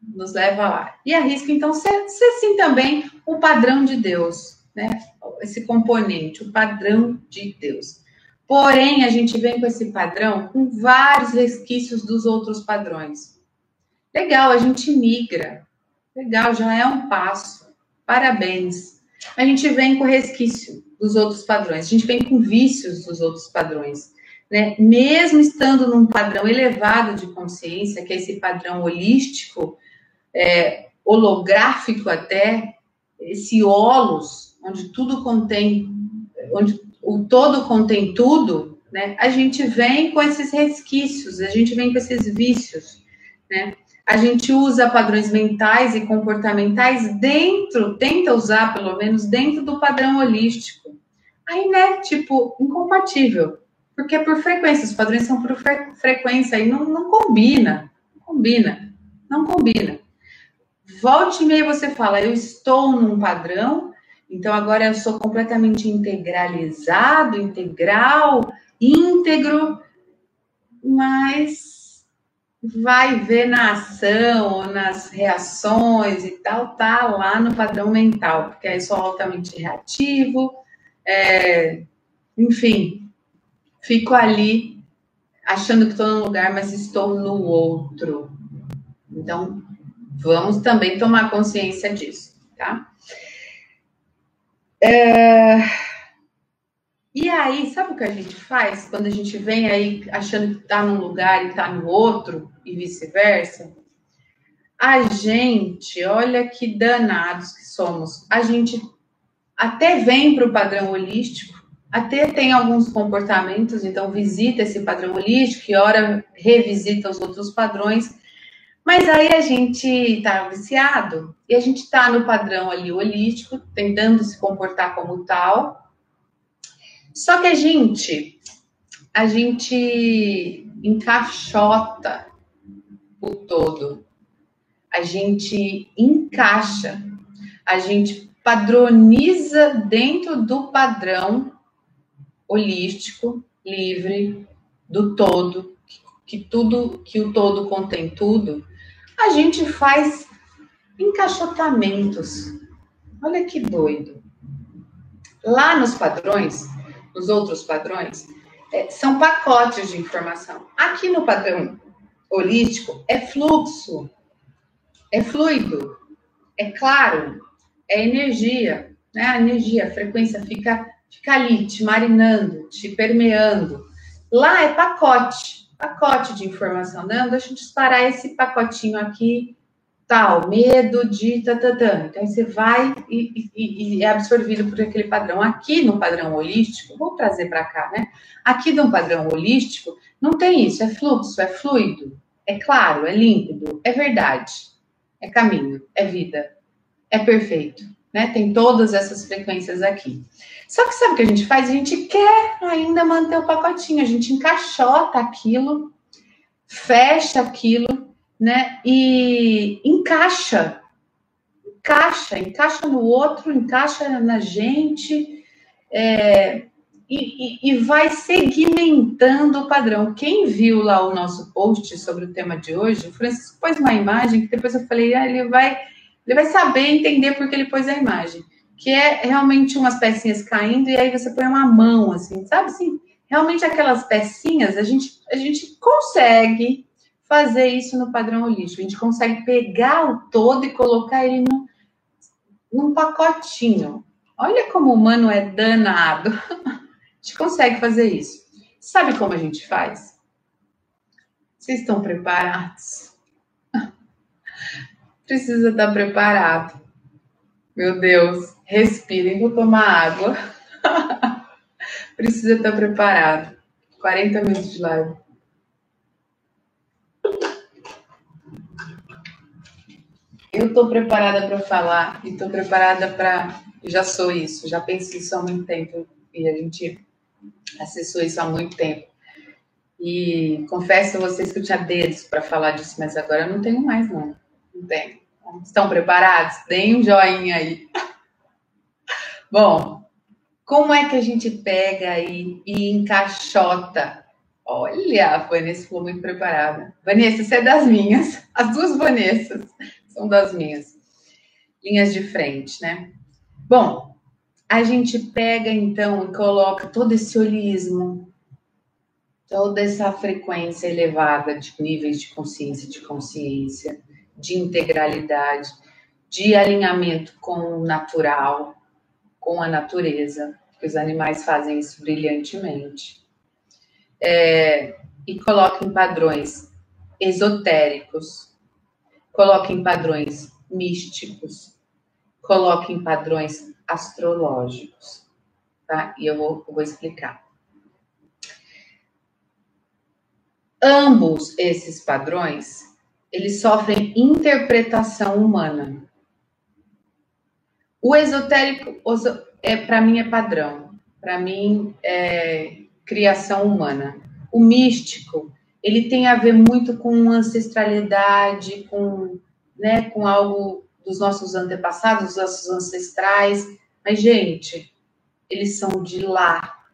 nos leva a. E arrisca então ser, ser sim também o padrão de Deus, né, esse componente, o padrão de Deus. Porém, a gente vem com esse padrão com vários resquícios dos outros padrões. Legal, a gente migra. Legal, já é um passo. Parabéns. A gente vem com resquício dos outros padrões. A gente vem com vícios dos outros padrões. Né? Mesmo estando num padrão elevado de consciência, que é esse padrão holístico, é, holográfico até, esse holos, onde tudo contém, onde o todo contém tudo, né? A gente vem com esses resquícios, a gente vem com esses vícios, né? A gente usa padrões mentais e comportamentais dentro, tenta usar pelo menos dentro do padrão holístico. Aí, né, tipo, incompatível. Porque é por frequência, os padrões são por fre frequência, aí não, não combina, não combina, não combina. Volte e meia você fala, eu estou num padrão, então agora eu sou completamente integralizado, integral, íntegro, mas vai ver na ação nas reações e tal, tá lá no padrão mental, porque aí sou altamente reativo, é, enfim, fico ali achando que estou num lugar, mas estou no outro. Então, vamos também tomar consciência disso, tá? É... E aí, sabe o que a gente faz quando a gente vem aí achando que está num lugar e está no outro e vice-versa? A gente, olha que danados que somos. A gente até vem para o padrão holístico, até tem alguns comportamentos, então visita esse padrão holístico e ora revisita os outros padrões, mas aí a gente está viciado e a gente está no padrão ali holístico, tentando se comportar como tal. Só que a gente, a gente encaixota o todo. A gente encaixa, a gente padroniza dentro do padrão holístico, livre, do todo, que tudo, que o todo contém tudo, a gente faz encaixotamentos. Olha que doido. Lá nos padrões, nos outros padrões, é, são pacotes de informação. Aqui no padrão holístico é fluxo, é fluido, é claro, é energia, né? A energia, a frequência fica, fica ali, te marinando, te permeando. Lá é pacote pacote de informação. Não, deixa eu disparar esse pacotinho aqui, tal, medo de tatatã. Então, você vai e, e, e, é absorvido por aquele padrão. Aqui no padrão holístico, vou trazer para cá, né? Aqui no padrão holístico, não tem isso, é fluxo, é fluido, é claro, é límpido, é verdade, é caminho, é vida, é perfeito, né? Tem todas essas frequências aqui. Só que sabe o que a gente faz? A gente quer ainda manter o pacotinho, a gente encaixota aquilo, fecha aquilo, né? E encaixa, encaixa, encaixa no outro, encaixa na gente, é, e, e, e, vai segmentando o padrão. Quem viu lá o nosso post sobre o tema de hoje, o Francisco pôs uma imagem que depois eu falei, ah, ele vai, ele vai saber entender porque ele pôs a imagem que é realmente umas pecinhas caindo e aí você põe uma mão, assim, sabe assim? Realmente aquelas pecinhas, a gente, a gente consegue fazer isso no padrão holístico. A gente consegue pegar o todo e colocar ele no, num pacotinho. Olha como o humano é danado. A gente consegue fazer isso. Sabe como a gente faz? Vocês estão preparados? Precisa estar preparado. Meu Deus. Respirem, vou tomar água. Precisa estar preparado. 40 minutos de live. Eu estou preparada para falar e estou preparada para. Já sou isso, já penso isso há muito tempo e a gente acessou isso há muito tempo. E confesso a vocês que eu tinha dedos para falar disso, mas agora não tenho mais, não. Não tenho. Estão preparados? Deem um joinha aí. Bom, como é que a gente pega aí e encaixota? Olha, a Vanessa ficou muito preparada. Vanessa, você é das minhas. As duas Vanessas são das minhas. Linhas de frente, né? Bom, a gente pega então e coloca todo esse holismo, toda essa frequência elevada de níveis de consciência, de consciência, de integralidade, de alinhamento com o natural, com a natureza, que os animais fazem isso brilhantemente. É, e coloca em padrões esotéricos, coloca em padrões místicos, coloca em padrões astrológicos, tá? E eu vou, eu vou explicar. Ambos esses padrões, eles sofrem interpretação humana. O esotérico, é para mim, é padrão. Para mim, é criação humana. O místico, ele tem a ver muito com ancestralidade, com, né, com algo dos nossos antepassados, dos nossos ancestrais. Mas, gente, eles são de lá.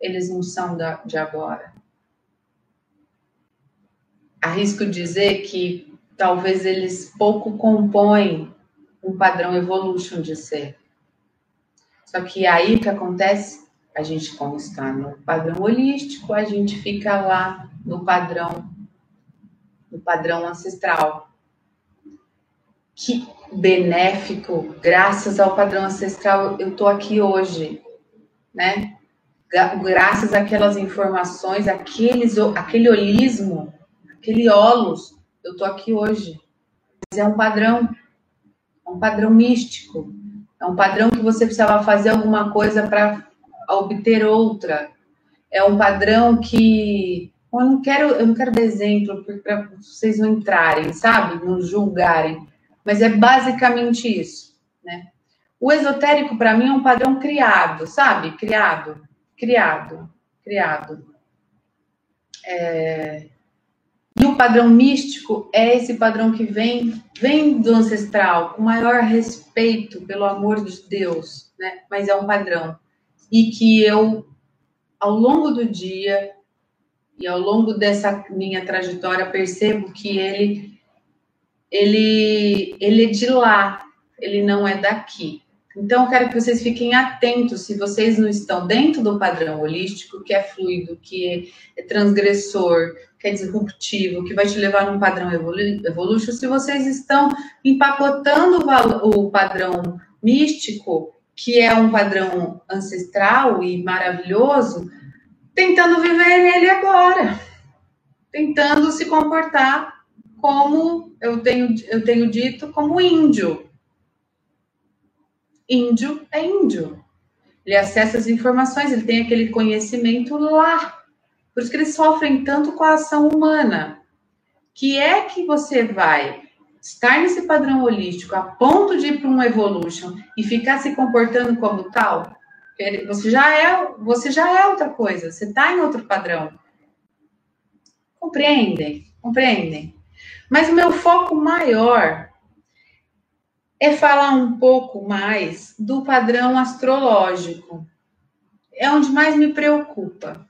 Eles não são da, de agora. Arrisco dizer que talvez eles pouco compõem um padrão evolution de ser. Só que aí o que acontece? A gente, como está no padrão holístico, a gente fica lá no padrão, no padrão ancestral que benéfico, graças ao padrão ancestral, eu estou aqui hoje, né? Graças àquelas informações, aqueles, aquele holismo, aquele olos, eu estou aqui hoje. Mas é um padrão, é um padrão místico, é um padrão que você precisava fazer alguma coisa para obter outra. É um padrão que eu não quero, eu não quero dar exemplo para vocês não entrarem, sabe? Não julgarem mas é basicamente isso, né? O esotérico, para mim, é um padrão criado, sabe? Criado, criado, criado. É... E o padrão místico é esse padrão que vem, vem do ancestral, com maior respeito pelo amor de Deus, né? Mas é um padrão. E que eu, ao longo do dia e ao longo dessa minha trajetória, percebo que ele ele, ele é de lá, ele não é daqui. Então, quero que vocês fiquem atentos se vocês não estão dentro do padrão holístico, que é fluido, que é transgressor, que é disruptivo, que vai te levar num padrão evolutivo. Se vocês estão empacotando o padrão místico, que é um padrão ancestral e maravilhoso, tentando viver nele agora, tentando se comportar como eu tenho, eu tenho dito, como índio. Índio é índio. Ele acessa as informações, ele tem aquele conhecimento lá. Por isso que eles sofrem tanto com a ação humana. Que é que você vai estar nesse padrão holístico a ponto de ir para um evolution e ficar se comportando como tal? Você já é, você já é outra coisa, você está em outro padrão. Compreendem? Compreendem? Mas o meu foco maior é falar um pouco mais do padrão astrológico. É onde mais me preocupa.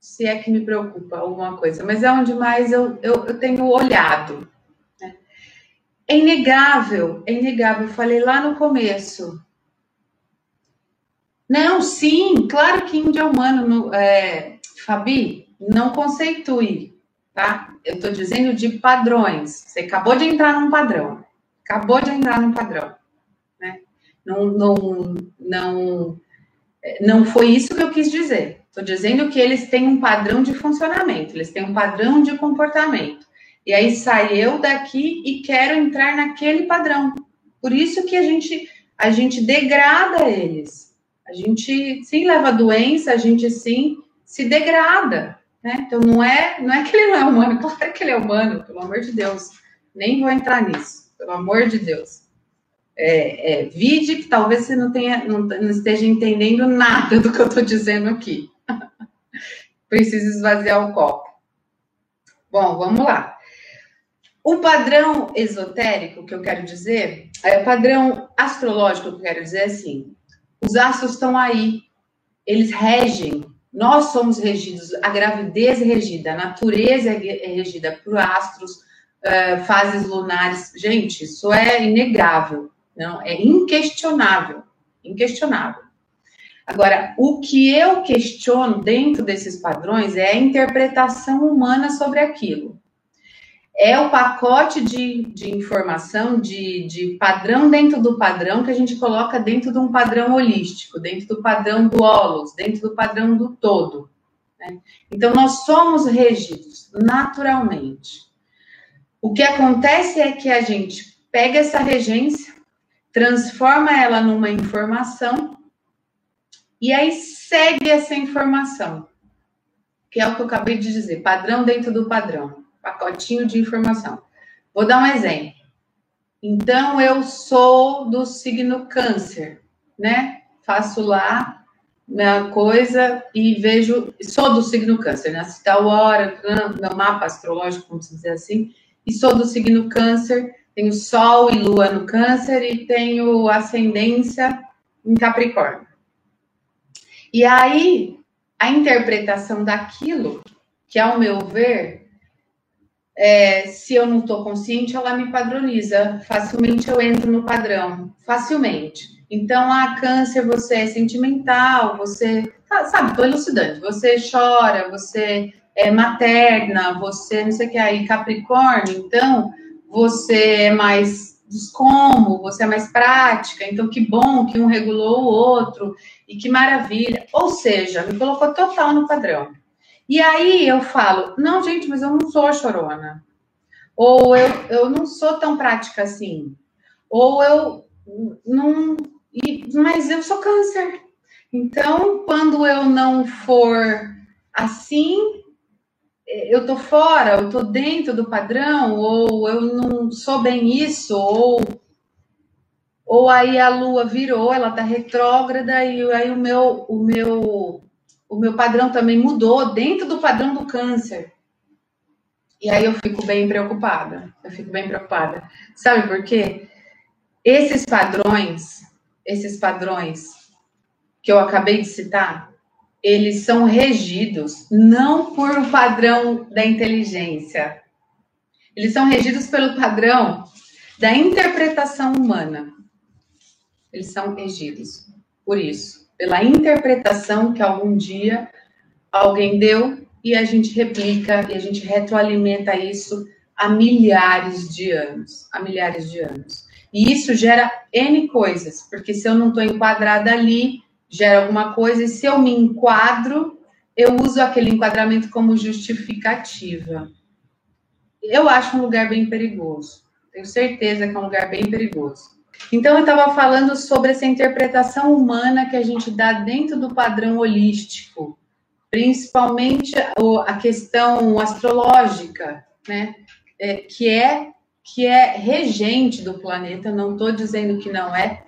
Se é que me preocupa alguma coisa, mas é onde mais eu, eu, eu tenho olhado. É inegável, é inegável. Eu falei lá no começo. Não, sim, claro que índio é humano. No, é, Fabi, não conceitue, tá? eu estou dizendo de padrões. Você acabou de entrar num padrão. Acabou de entrar num padrão. Né? Não, não, não, não foi isso que eu quis dizer. Estou dizendo que eles têm um padrão de funcionamento, eles têm um padrão de comportamento. E aí sai eu daqui e quero entrar naquele padrão. Por isso que a gente, a gente degrada eles. A gente sim leva doença, a gente sim se degrada. Né? Então não é, não é que ele não é humano, claro que ele é humano, pelo amor de Deus. Nem vou entrar nisso, pelo amor de Deus. É, é, vide que talvez você não, tenha, não, não esteja entendendo nada do que eu estou dizendo aqui. Preciso esvaziar o copo. Bom, vamos lá. O padrão esotérico que eu quero dizer, é o padrão astrológico que eu quero dizer é assim: os astros estão aí, eles regem, nós somos regidos, a gravidez é regida, a natureza é regida por astros, uh, fases lunares. Gente, isso é inegável, não é inquestionável, inquestionável. Agora, o que eu questiono dentro desses padrões é a interpretação humana sobre aquilo é o pacote de, de informação, de, de padrão dentro do padrão que a gente coloca dentro de um padrão holístico, dentro do padrão do holos, dentro do padrão do todo. Né? Então, nós somos regidos naturalmente. O que acontece é que a gente pega essa regência, transforma ela numa informação e aí segue essa informação, que é o que eu acabei de dizer, padrão dentro do padrão pacotinho de informação. Vou dar um exemplo. Então, eu sou do signo Câncer, né? Faço lá minha coisa e vejo. Sou do signo Câncer, né? tal hora, meu mapa astrológico, como se dizer assim, e sou do signo Câncer. Tenho Sol e Lua no Câncer e tenho ascendência em Capricórnio. E aí, a interpretação daquilo, que ao meu ver, é, se eu não estou consciente, ela me padroniza. Facilmente eu entro no padrão. Facilmente. Então, a câncer, você é sentimental, você. Tá, sabe, estou elucidante. Você chora, você é materna, você não sei o que aí, Capricórnio, então você é mais como, você é mais prática, então que bom que um regulou o outro, e que maravilha. Ou seja, me colocou total no padrão. E aí eu falo, não, gente, mas eu não sou chorona. Ou eu, eu não sou tão prática assim. Ou eu não. Mas eu sou câncer. Então, quando eu não for assim, eu tô fora, eu tô dentro do padrão, ou eu não sou bem isso, ou ou aí a lua virou, ela tá retrógrada e aí o meu o meu o meu padrão também mudou dentro do padrão do câncer. E aí eu fico bem preocupada. Eu fico bem preocupada. Sabe por quê? Esses padrões, esses padrões que eu acabei de citar, eles são regidos não por o padrão da inteligência. Eles são regidos pelo padrão da interpretação humana. Eles são regidos por isso pela interpretação que algum dia alguém deu e a gente replica e a gente retroalimenta isso há milhares de anos, há milhares de anos. E isso gera N coisas, porque se eu não estou enquadrada ali, gera alguma coisa, e se eu me enquadro, eu uso aquele enquadramento como justificativa. Eu acho um lugar bem perigoso. Tenho certeza que é um lugar bem perigoso. Então, eu estava falando sobre essa interpretação humana que a gente dá dentro do padrão holístico, principalmente a questão astrológica, né? É, que é que é regente do planeta. Não estou dizendo que não é,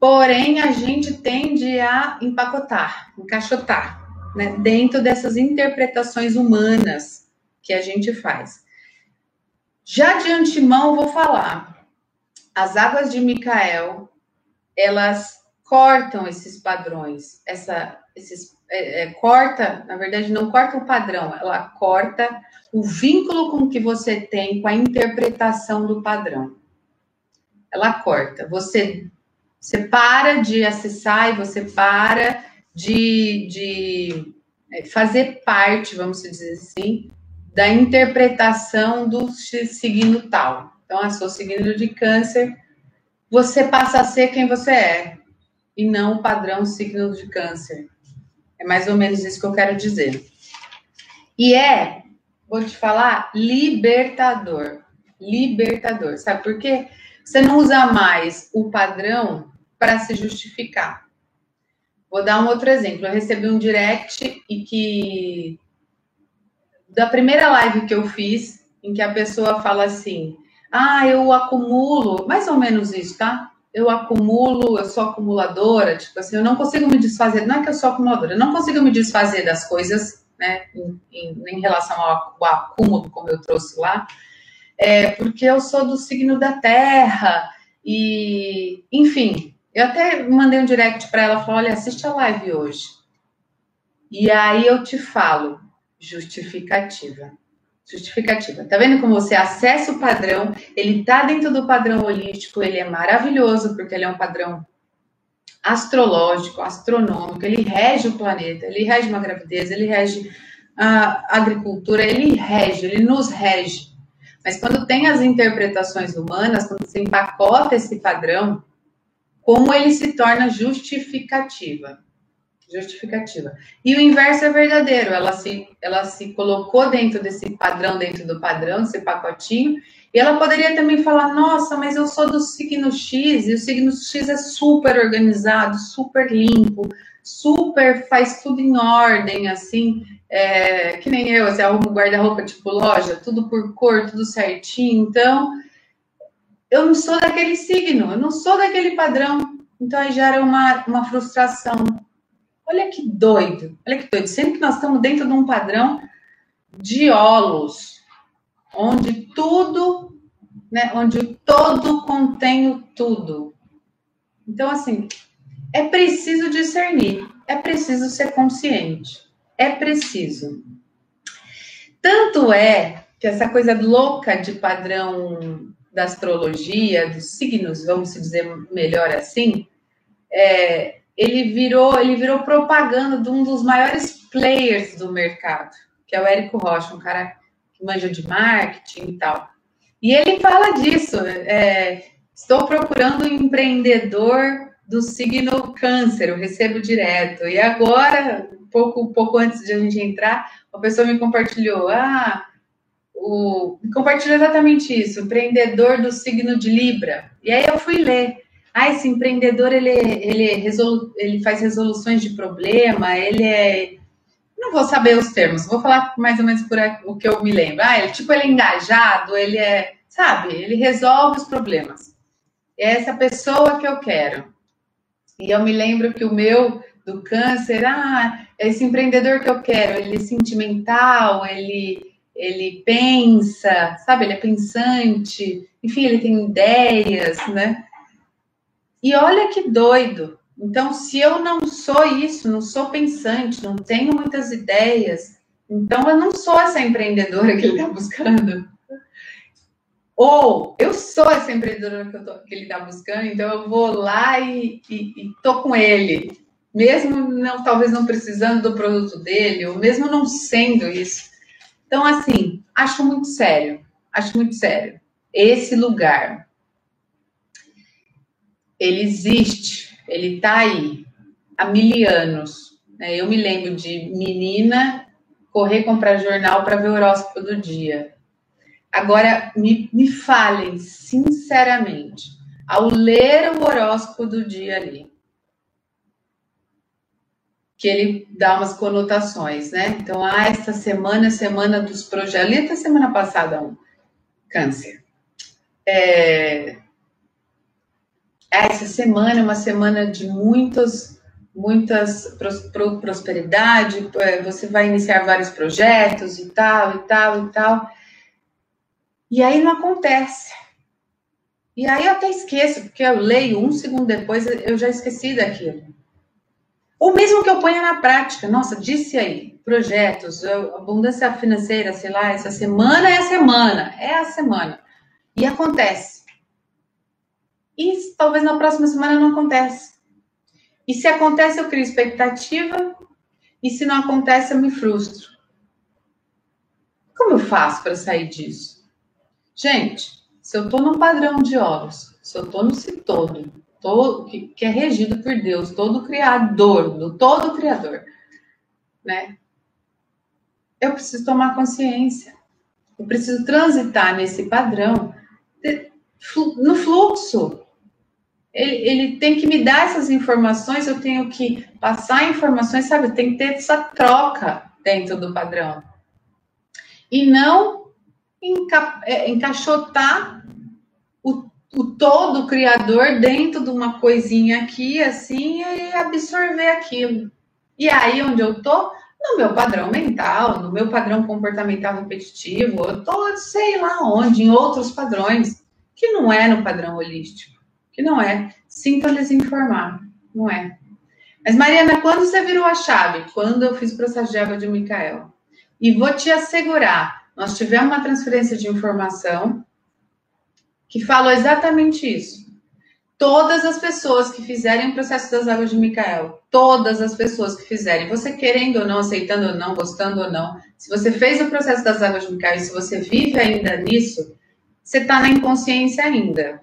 porém a gente tende a empacotar, encaixotar, né? Dentro dessas interpretações humanas que a gente faz. Já de antemão vou falar, as águas de Micael, elas cortam esses padrões, essa, esses, é, é, corta, na verdade, não corta o padrão, ela corta o vínculo com que você tem com a interpretação do padrão. Ela corta. Você, você para de acessar e você para de, de é, fazer parte, vamos dizer assim, da interpretação do signo tal. Então, a sua signo de câncer, você passa a ser quem você é, e não o padrão signo de câncer. É mais ou menos isso que eu quero dizer. E é, vou te falar, libertador. Libertador. Sabe por quê? Você não usa mais o padrão para se justificar. Vou dar um outro exemplo. Eu recebi um direct e que da primeira live que eu fiz, em que a pessoa fala assim: ah, eu acumulo, mais ou menos isso, tá? eu acumulo, eu sou acumuladora, tipo assim, eu não consigo me desfazer, não é que eu sou acumuladora, eu não consigo me desfazer das coisas, né, em, em, em relação ao, ao, acúmulo, como eu trouxe lá, é, porque eu sou do signo da terra, e, enfim, eu até mandei um direct para ela, falei, olha, assiste a live hoje, e aí eu te falo, justificativa justificativa. Tá vendo como você acessa o padrão? Ele tá dentro do padrão holístico, ele é maravilhoso porque ele é um padrão astrológico, astronômico, ele rege o planeta, ele rege uma gravidez, ele rege a agricultura, ele rege, ele nos rege. Mas quando tem as interpretações humanas, quando você empacota esse padrão, como ele se torna justificativa? Justificativa. E o inverso é verdadeiro, ela se, ela se colocou dentro desse padrão, dentro do padrão, desse pacotinho, e ela poderia também falar: nossa, mas eu sou do signo X, e o signo X é super organizado, super limpo, super faz tudo em ordem, assim, é, que nem eu, arruma um guarda-roupa tipo loja, tudo por cor, tudo certinho. Então, eu não sou daquele signo, eu não sou daquele padrão. Então aí gera uma, uma frustração, Olha que doido, olha que doido. Sempre que nós estamos dentro de um padrão de olos, onde tudo, né, onde o todo contém o tudo. Então, assim, é preciso discernir, é preciso ser consciente, é preciso. Tanto é que essa coisa louca de padrão da astrologia, dos signos, vamos dizer melhor assim, é, ele virou, ele virou propaganda de um dos maiores players do mercado, que é o Érico Rocha, um cara que manja de marketing e tal. E ele fala disso. É, estou procurando um empreendedor do signo câncer, eu recebo direto. E agora, pouco, pouco antes de a gente entrar, uma pessoa me compartilhou, ah, o, compartilhou exatamente isso, empreendedor do signo de Libra. E aí eu fui ler ah, esse empreendedor ele, ele, ele faz resoluções de problema, ele é. Não vou saber os termos, vou falar mais ou menos por o que eu me lembro. Ah, ele, tipo, ele é engajado, ele é. Sabe, ele resolve os problemas. É essa pessoa que eu quero. E eu me lembro que o meu do câncer, ah, esse empreendedor que eu quero, ele é sentimental, ele, ele pensa, sabe, ele é pensante, enfim, ele tem ideias, né? E olha que doido. Então, se eu não sou isso, não sou pensante, não tenho muitas ideias, então eu não sou essa empreendedora que ele está buscando. Ou eu sou essa empreendedora que, tô, que ele está buscando, então eu vou lá e, e, e tô com ele, mesmo não, talvez não precisando do produto dele, ou mesmo não sendo isso. Então, assim, acho muito sério, acho muito sério esse lugar ele existe, ele está aí há mil anos. Né? Eu me lembro de menina correr comprar jornal para ver o horóscopo do dia. Agora, me, me falem sinceramente, ao ler o horóscopo do dia ali, que ele dá umas conotações, né? Então, ah, esta semana é semana dos projetos. Ali até semana passada, um câncer. É, essa semana é uma semana de muitas, muitas prosperidade, é, você vai iniciar vários projetos e tal, e tal, e tal. E aí não acontece. E aí eu até esqueço, porque eu leio um segundo depois, eu já esqueci daquilo. Ou mesmo que eu ponha na prática, nossa, disse aí, projetos, abundância financeira, sei lá, essa semana é a semana, é a semana. E acontece. E talvez na próxima semana não acontece. E se acontece, eu crio expectativa. E se não acontece, eu me frustro. Como eu faço para sair disso? Gente, se eu estou no padrão de ovos, se eu estou no si todo, todo, que, que é regido por Deus, todo criador, do todo criador, né? Eu preciso tomar consciência. Eu preciso transitar nesse padrão no fluxo ele, ele tem que me dar essas informações, eu tenho que passar informações, sabe? Tem que ter essa troca dentro do padrão. E não enca, é, encaixotar o, o todo criador dentro de uma coisinha aqui, assim, e absorver aquilo. E aí, onde eu tô? No meu padrão mental, no meu padrão comportamental repetitivo, eu tô, sei lá onde, em outros padrões, que não é no padrão holístico, que não é. Sinto lhes informar, não é. Mas, Mariana, quando você virou a chave? Quando eu fiz o processo de água de Micael. E vou te assegurar, nós tivemos uma transferência de informação que falou exatamente isso. Todas as pessoas que fizerem o processo das águas de Micael, todas as pessoas que fizerem, você querendo ou não, aceitando ou não, gostando ou não, se você fez o processo das águas de Micael e se você vive ainda nisso, você está na inconsciência ainda.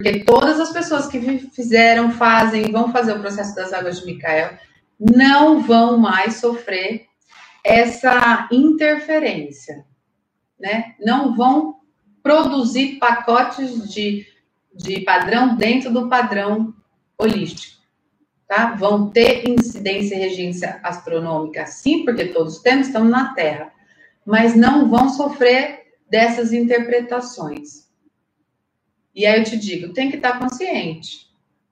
Porque todas as pessoas que fizeram, fazem, vão fazer o processo das águas de Micael, não vão mais sofrer essa interferência, né? Não vão produzir pacotes de, de padrão dentro do padrão holístico. Tá? Vão ter incidência e regência astronômica, sim, porque todos temos, estamos na Terra, mas não vão sofrer dessas interpretações. E aí eu te digo, tem que estar consciente.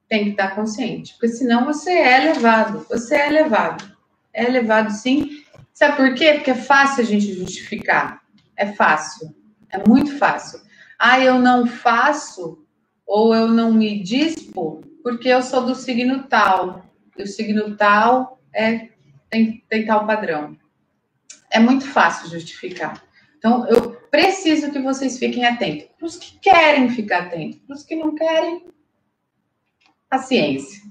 Tem que estar consciente, porque senão você é levado. Você é levado. É levado sim. Sabe por quê? Porque é fácil a gente justificar. É fácil. É muito fácil. Ah, eu não faço ou eu não me dispo porque eu sou do signo tal. E o signo tal é tem, tem tal padrão. É muito fácil justificar. Então, eu preciso que vocês fiquem atentos. Para os que querem ficar atentos, para os que não querem, paciência.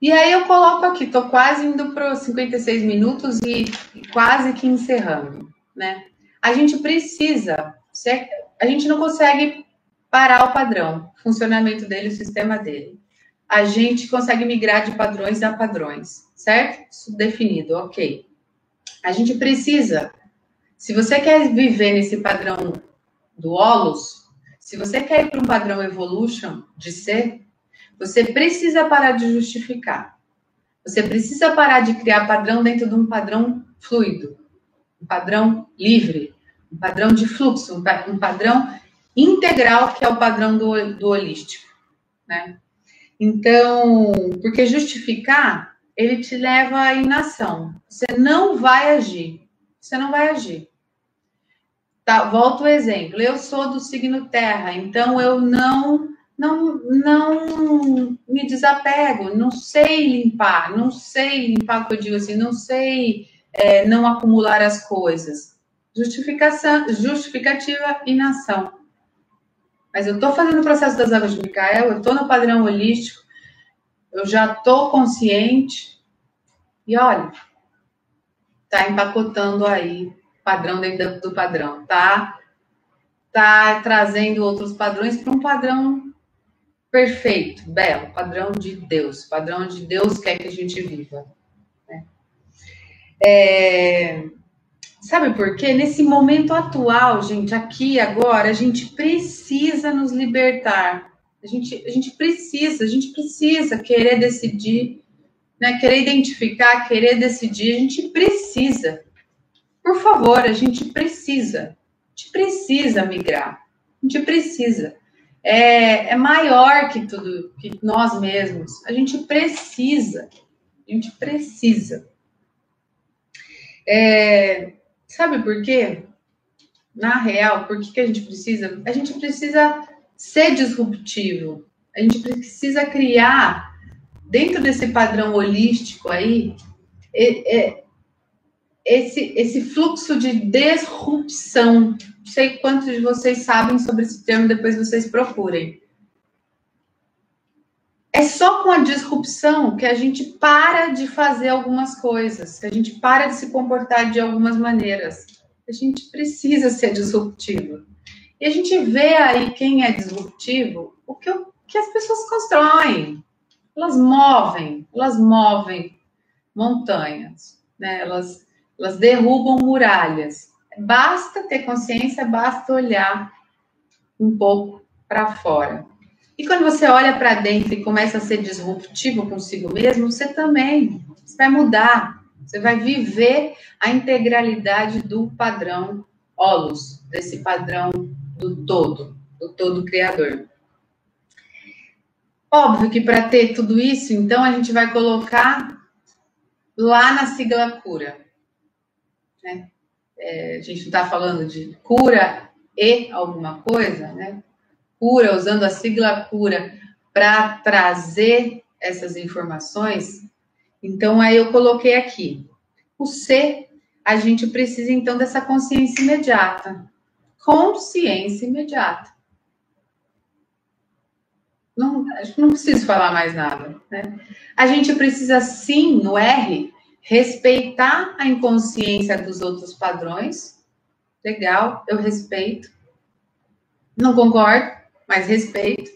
E aí eu coloco aqui, tô quase indo para os 56 minutos e quase que encerrando, né? A gente precisa, a gente não consegue parar o padrão, o funcionamento dele, o sistema dele. A gente consegue migrar de padrões a padrões, certo? Definido, ok. A gente precisa, se você quer viver nesse padrão do Olus, se você quer ir para um padrão Evolution de ser, você precisa parar de justificar. Você precisa parar de criar padrão dentro de um padrão fluido, um padrão livre, um padrão de fluxo, um padrão integral que é o padrão do, do holístico, né? Então, porque justificar, ele te leva à inação. Você não vai agir. Você não vai agir. Tá, volto o exemplo. Eu sou do signo Terra, então eu não não, não me desapego, não sei limpar, não sei limpar que eu digo assim, não sei é, não acumular as coisas. Justificação, justificativa inação. Mas eu estou fazendo o processo das águas de Micael, eu estou no padrão holístico, eu já estou consciente, e olha, tá empacotando aí padrão dentro do padrão, tá? Tá trazendo outros padrões para um padrão perfeito, belo, padrão de Deus, padrão de Deus quer que a gente viva. Né? É, sabe por quê? Nesse momento atual, gente, aqui agora, a gente precisa nos libertar. A gente, a gente precisa, a gente precisa querer decidir, né? Querer identificar, querer decidir, a gente precisa. Por favor, a gente precisa. A gente precisa migrar. A gente precisa é, é maior que tudo, que nós mesmos. A gente precisa, a gente precisa. É, sabe por quê? Na real, por que, que a gente precisa? A gente precisa ser disruptivo. A gente precisa criar, dentro desse padrão holístico aí, esse, esse fluxo de disrupção sei quantos de vocês sabem sobre esse termo, depois vocês procurem. É só com a disrupção que a gente para de fazer algumas coisas, que a gente para de se comportar de algumas maneiras. A gente precisa ser disruptivo. E a gente vê aí quem é disruptivo, o que, que as pessoas constroem. Elas movem, elas movem montanhas, né? elas, elas derrubam muralhas. Basta ter consciência, basta olhar um pouco para fora. E quando você olha para dentro e começa a ser disruptivo consigo mesmo, você também você vai mudar. Você vai viver a integralidade do padrão Olus, desse padrão do todo, do todo criador. Óbvio que para ter tudo isso, então a gente vai colocar lá na sigla cura. Né? É, a gente não está falando de cura e alguma coisa, né? Cura, usando a sigla cura para trazer essas informações. Então, aí eu coloquei aqui. O C, a gente precisa então dessa consciência imediata. Consciência imediata. Não, não preciso falar mais nada. Né? A gente precisa sim, no R, respeitar a inconsciência dos outros padrões. Legal, eu respeito. Não concordo, mas respeito.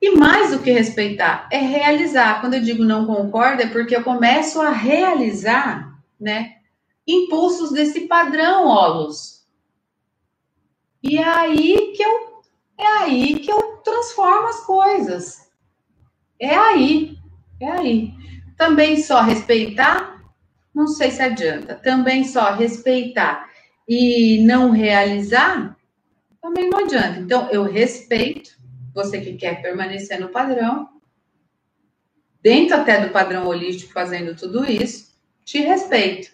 E mais do que respeitar, é realizar. Quando eu digo não concordo, é porque eu começo a realizar, né, impulsos desse padrão, Olos. E é aí que eu é aí que eu transformo as coisas. É aí, é aí. Também só respeitar, não sei se adianta. Também só respeitar e não realizar, também não adianta. Então, eu respeito você que quer permanecer no padrão, dentro até do padrão holístico, fazendo tudo isso, te respeito.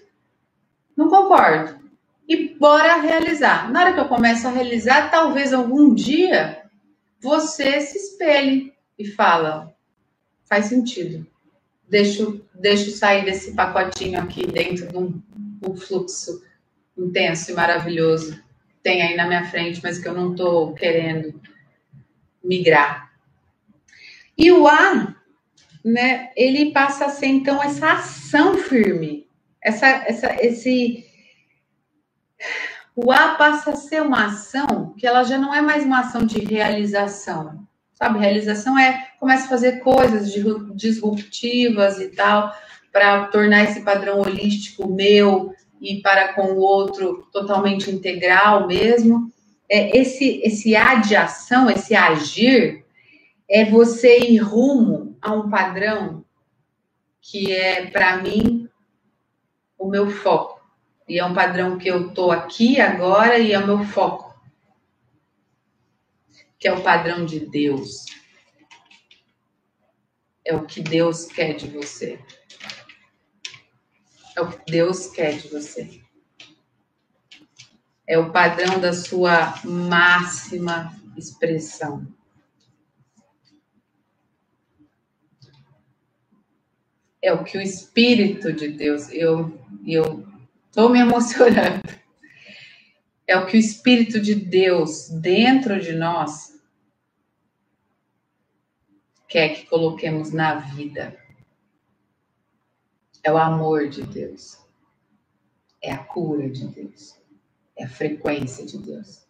Não concordo. E bora realizar. Na hora que eu começo a realizar, talvez algum dia você se espelhe e fala: faz sentido. Deixo, deixo sair desse pacotinho aqui dentro de um, um fluxo intenso e maravilhoso. Tem aí na minha frente, mas que eu não estou querendo migrar. E o A, né, ele passa a ser então essa ação firme, essa, essa, esse. O A passa a ser uma ação que ela já não é mais uma ação de realização. Sabe, realização é começa a fazer coisas disruptivas e tal, para tornar esse padrão holístico meu e para com o outro totalmente integral mesmo é, esse, esse A esse agir, é você ir rumo a um padrão que é, para mim, o meu foco. E é um padrão que eu tô aqui agora e é o meu foco. Que é o padrão de Deus. É o que Deus quer de você. É o que Deus quer de você é o padrão da sua máxima expressão. É o que o Espírito de Deus, eu eu estou me emocionando. É o que o Espírito de Deus dentro de nós quer que coloquemos na vida. É o amor de Deus. É a cura de Deus é a frequência de Deus.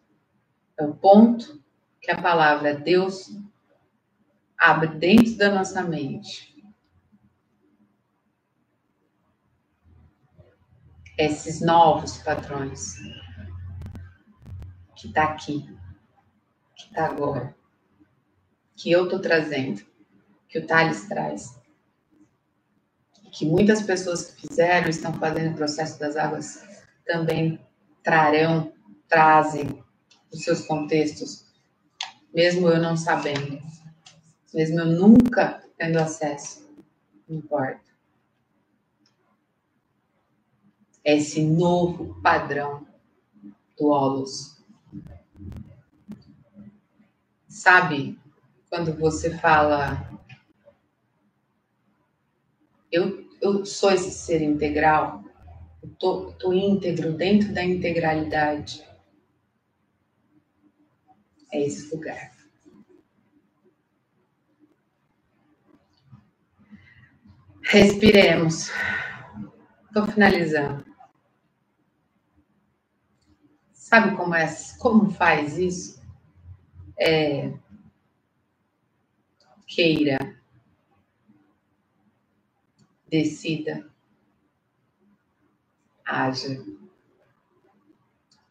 É o ponto que a palavra Deus abre dentro da nossa mente. Esses novos padrões que está aqui, que está agora, que eu estou trazendo, que o Thales traz, que muitas pessoas que fizeram estão fazendo o processo das águas também trarão, trazem os seus contextos, mesmo eu não sabendo, mesmo eu nunca tendo acesso, não importa. Esse novo padrão do Olus. Sabe, quando você fala, eu, eu sou esse ser integral, tô, tô íntegro dentro da integralidade. É esse lugar. Respiremos. Estou finalizando. Sabe como é? Como faz isso? É, queira, decida haja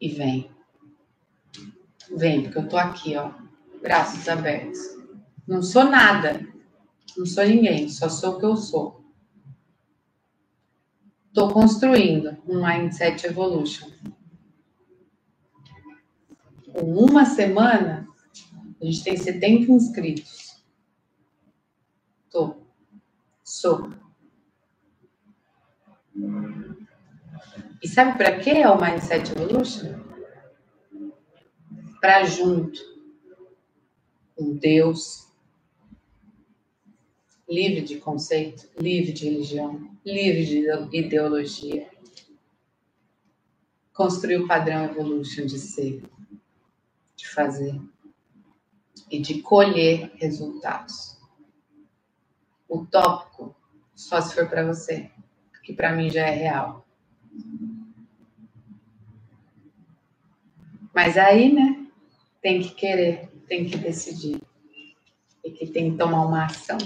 e vem. Vem, porque eu tô aqui, ó, braços abertos. Não sou nada, não sou ninguém, só sou o que eu sou. Estou construindo um Mindset Evolution. Com uma semana, a gente tem 70 inscritos. Tô. Sou. E sabe para que é o Mindset Evolution? Para junto com Deus, livre de conceito, livre de religião, livre de ideologia. Construir o padrão Evolution de ser, de fazer e de colher resultados. Utópico só se for para você, que para mim já é real. Mas aí, né, tem que querer, tem que decidir e que tem que tomar uma ação.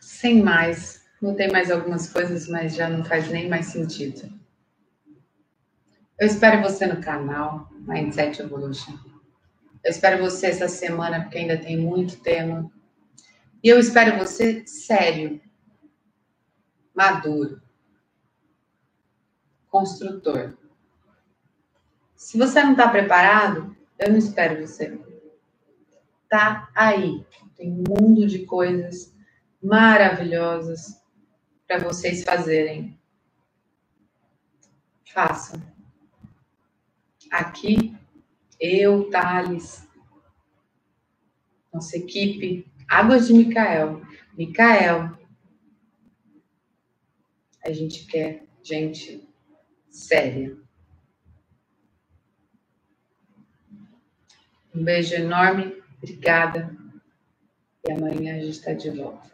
Sem mais, Notei mais algumas coisas, mas já não faz nem mais sentido. Eu espero você no canal Mindset Evolution. Eu espero você essa semana, porque ainda tem muito tema. E eu espero você sério, maduro, construtor. Se você não está preparado, eu não espero você. Tá aí. Tem um mundo de coisas maravilhosas para vocês fazerem. Façam. Aqui, eu, Thales, nossa equipe, Águas de Micael, Micael, a gente quer gente séria. Um beijo enorme, obrigada. E amanhã a gente está de volta.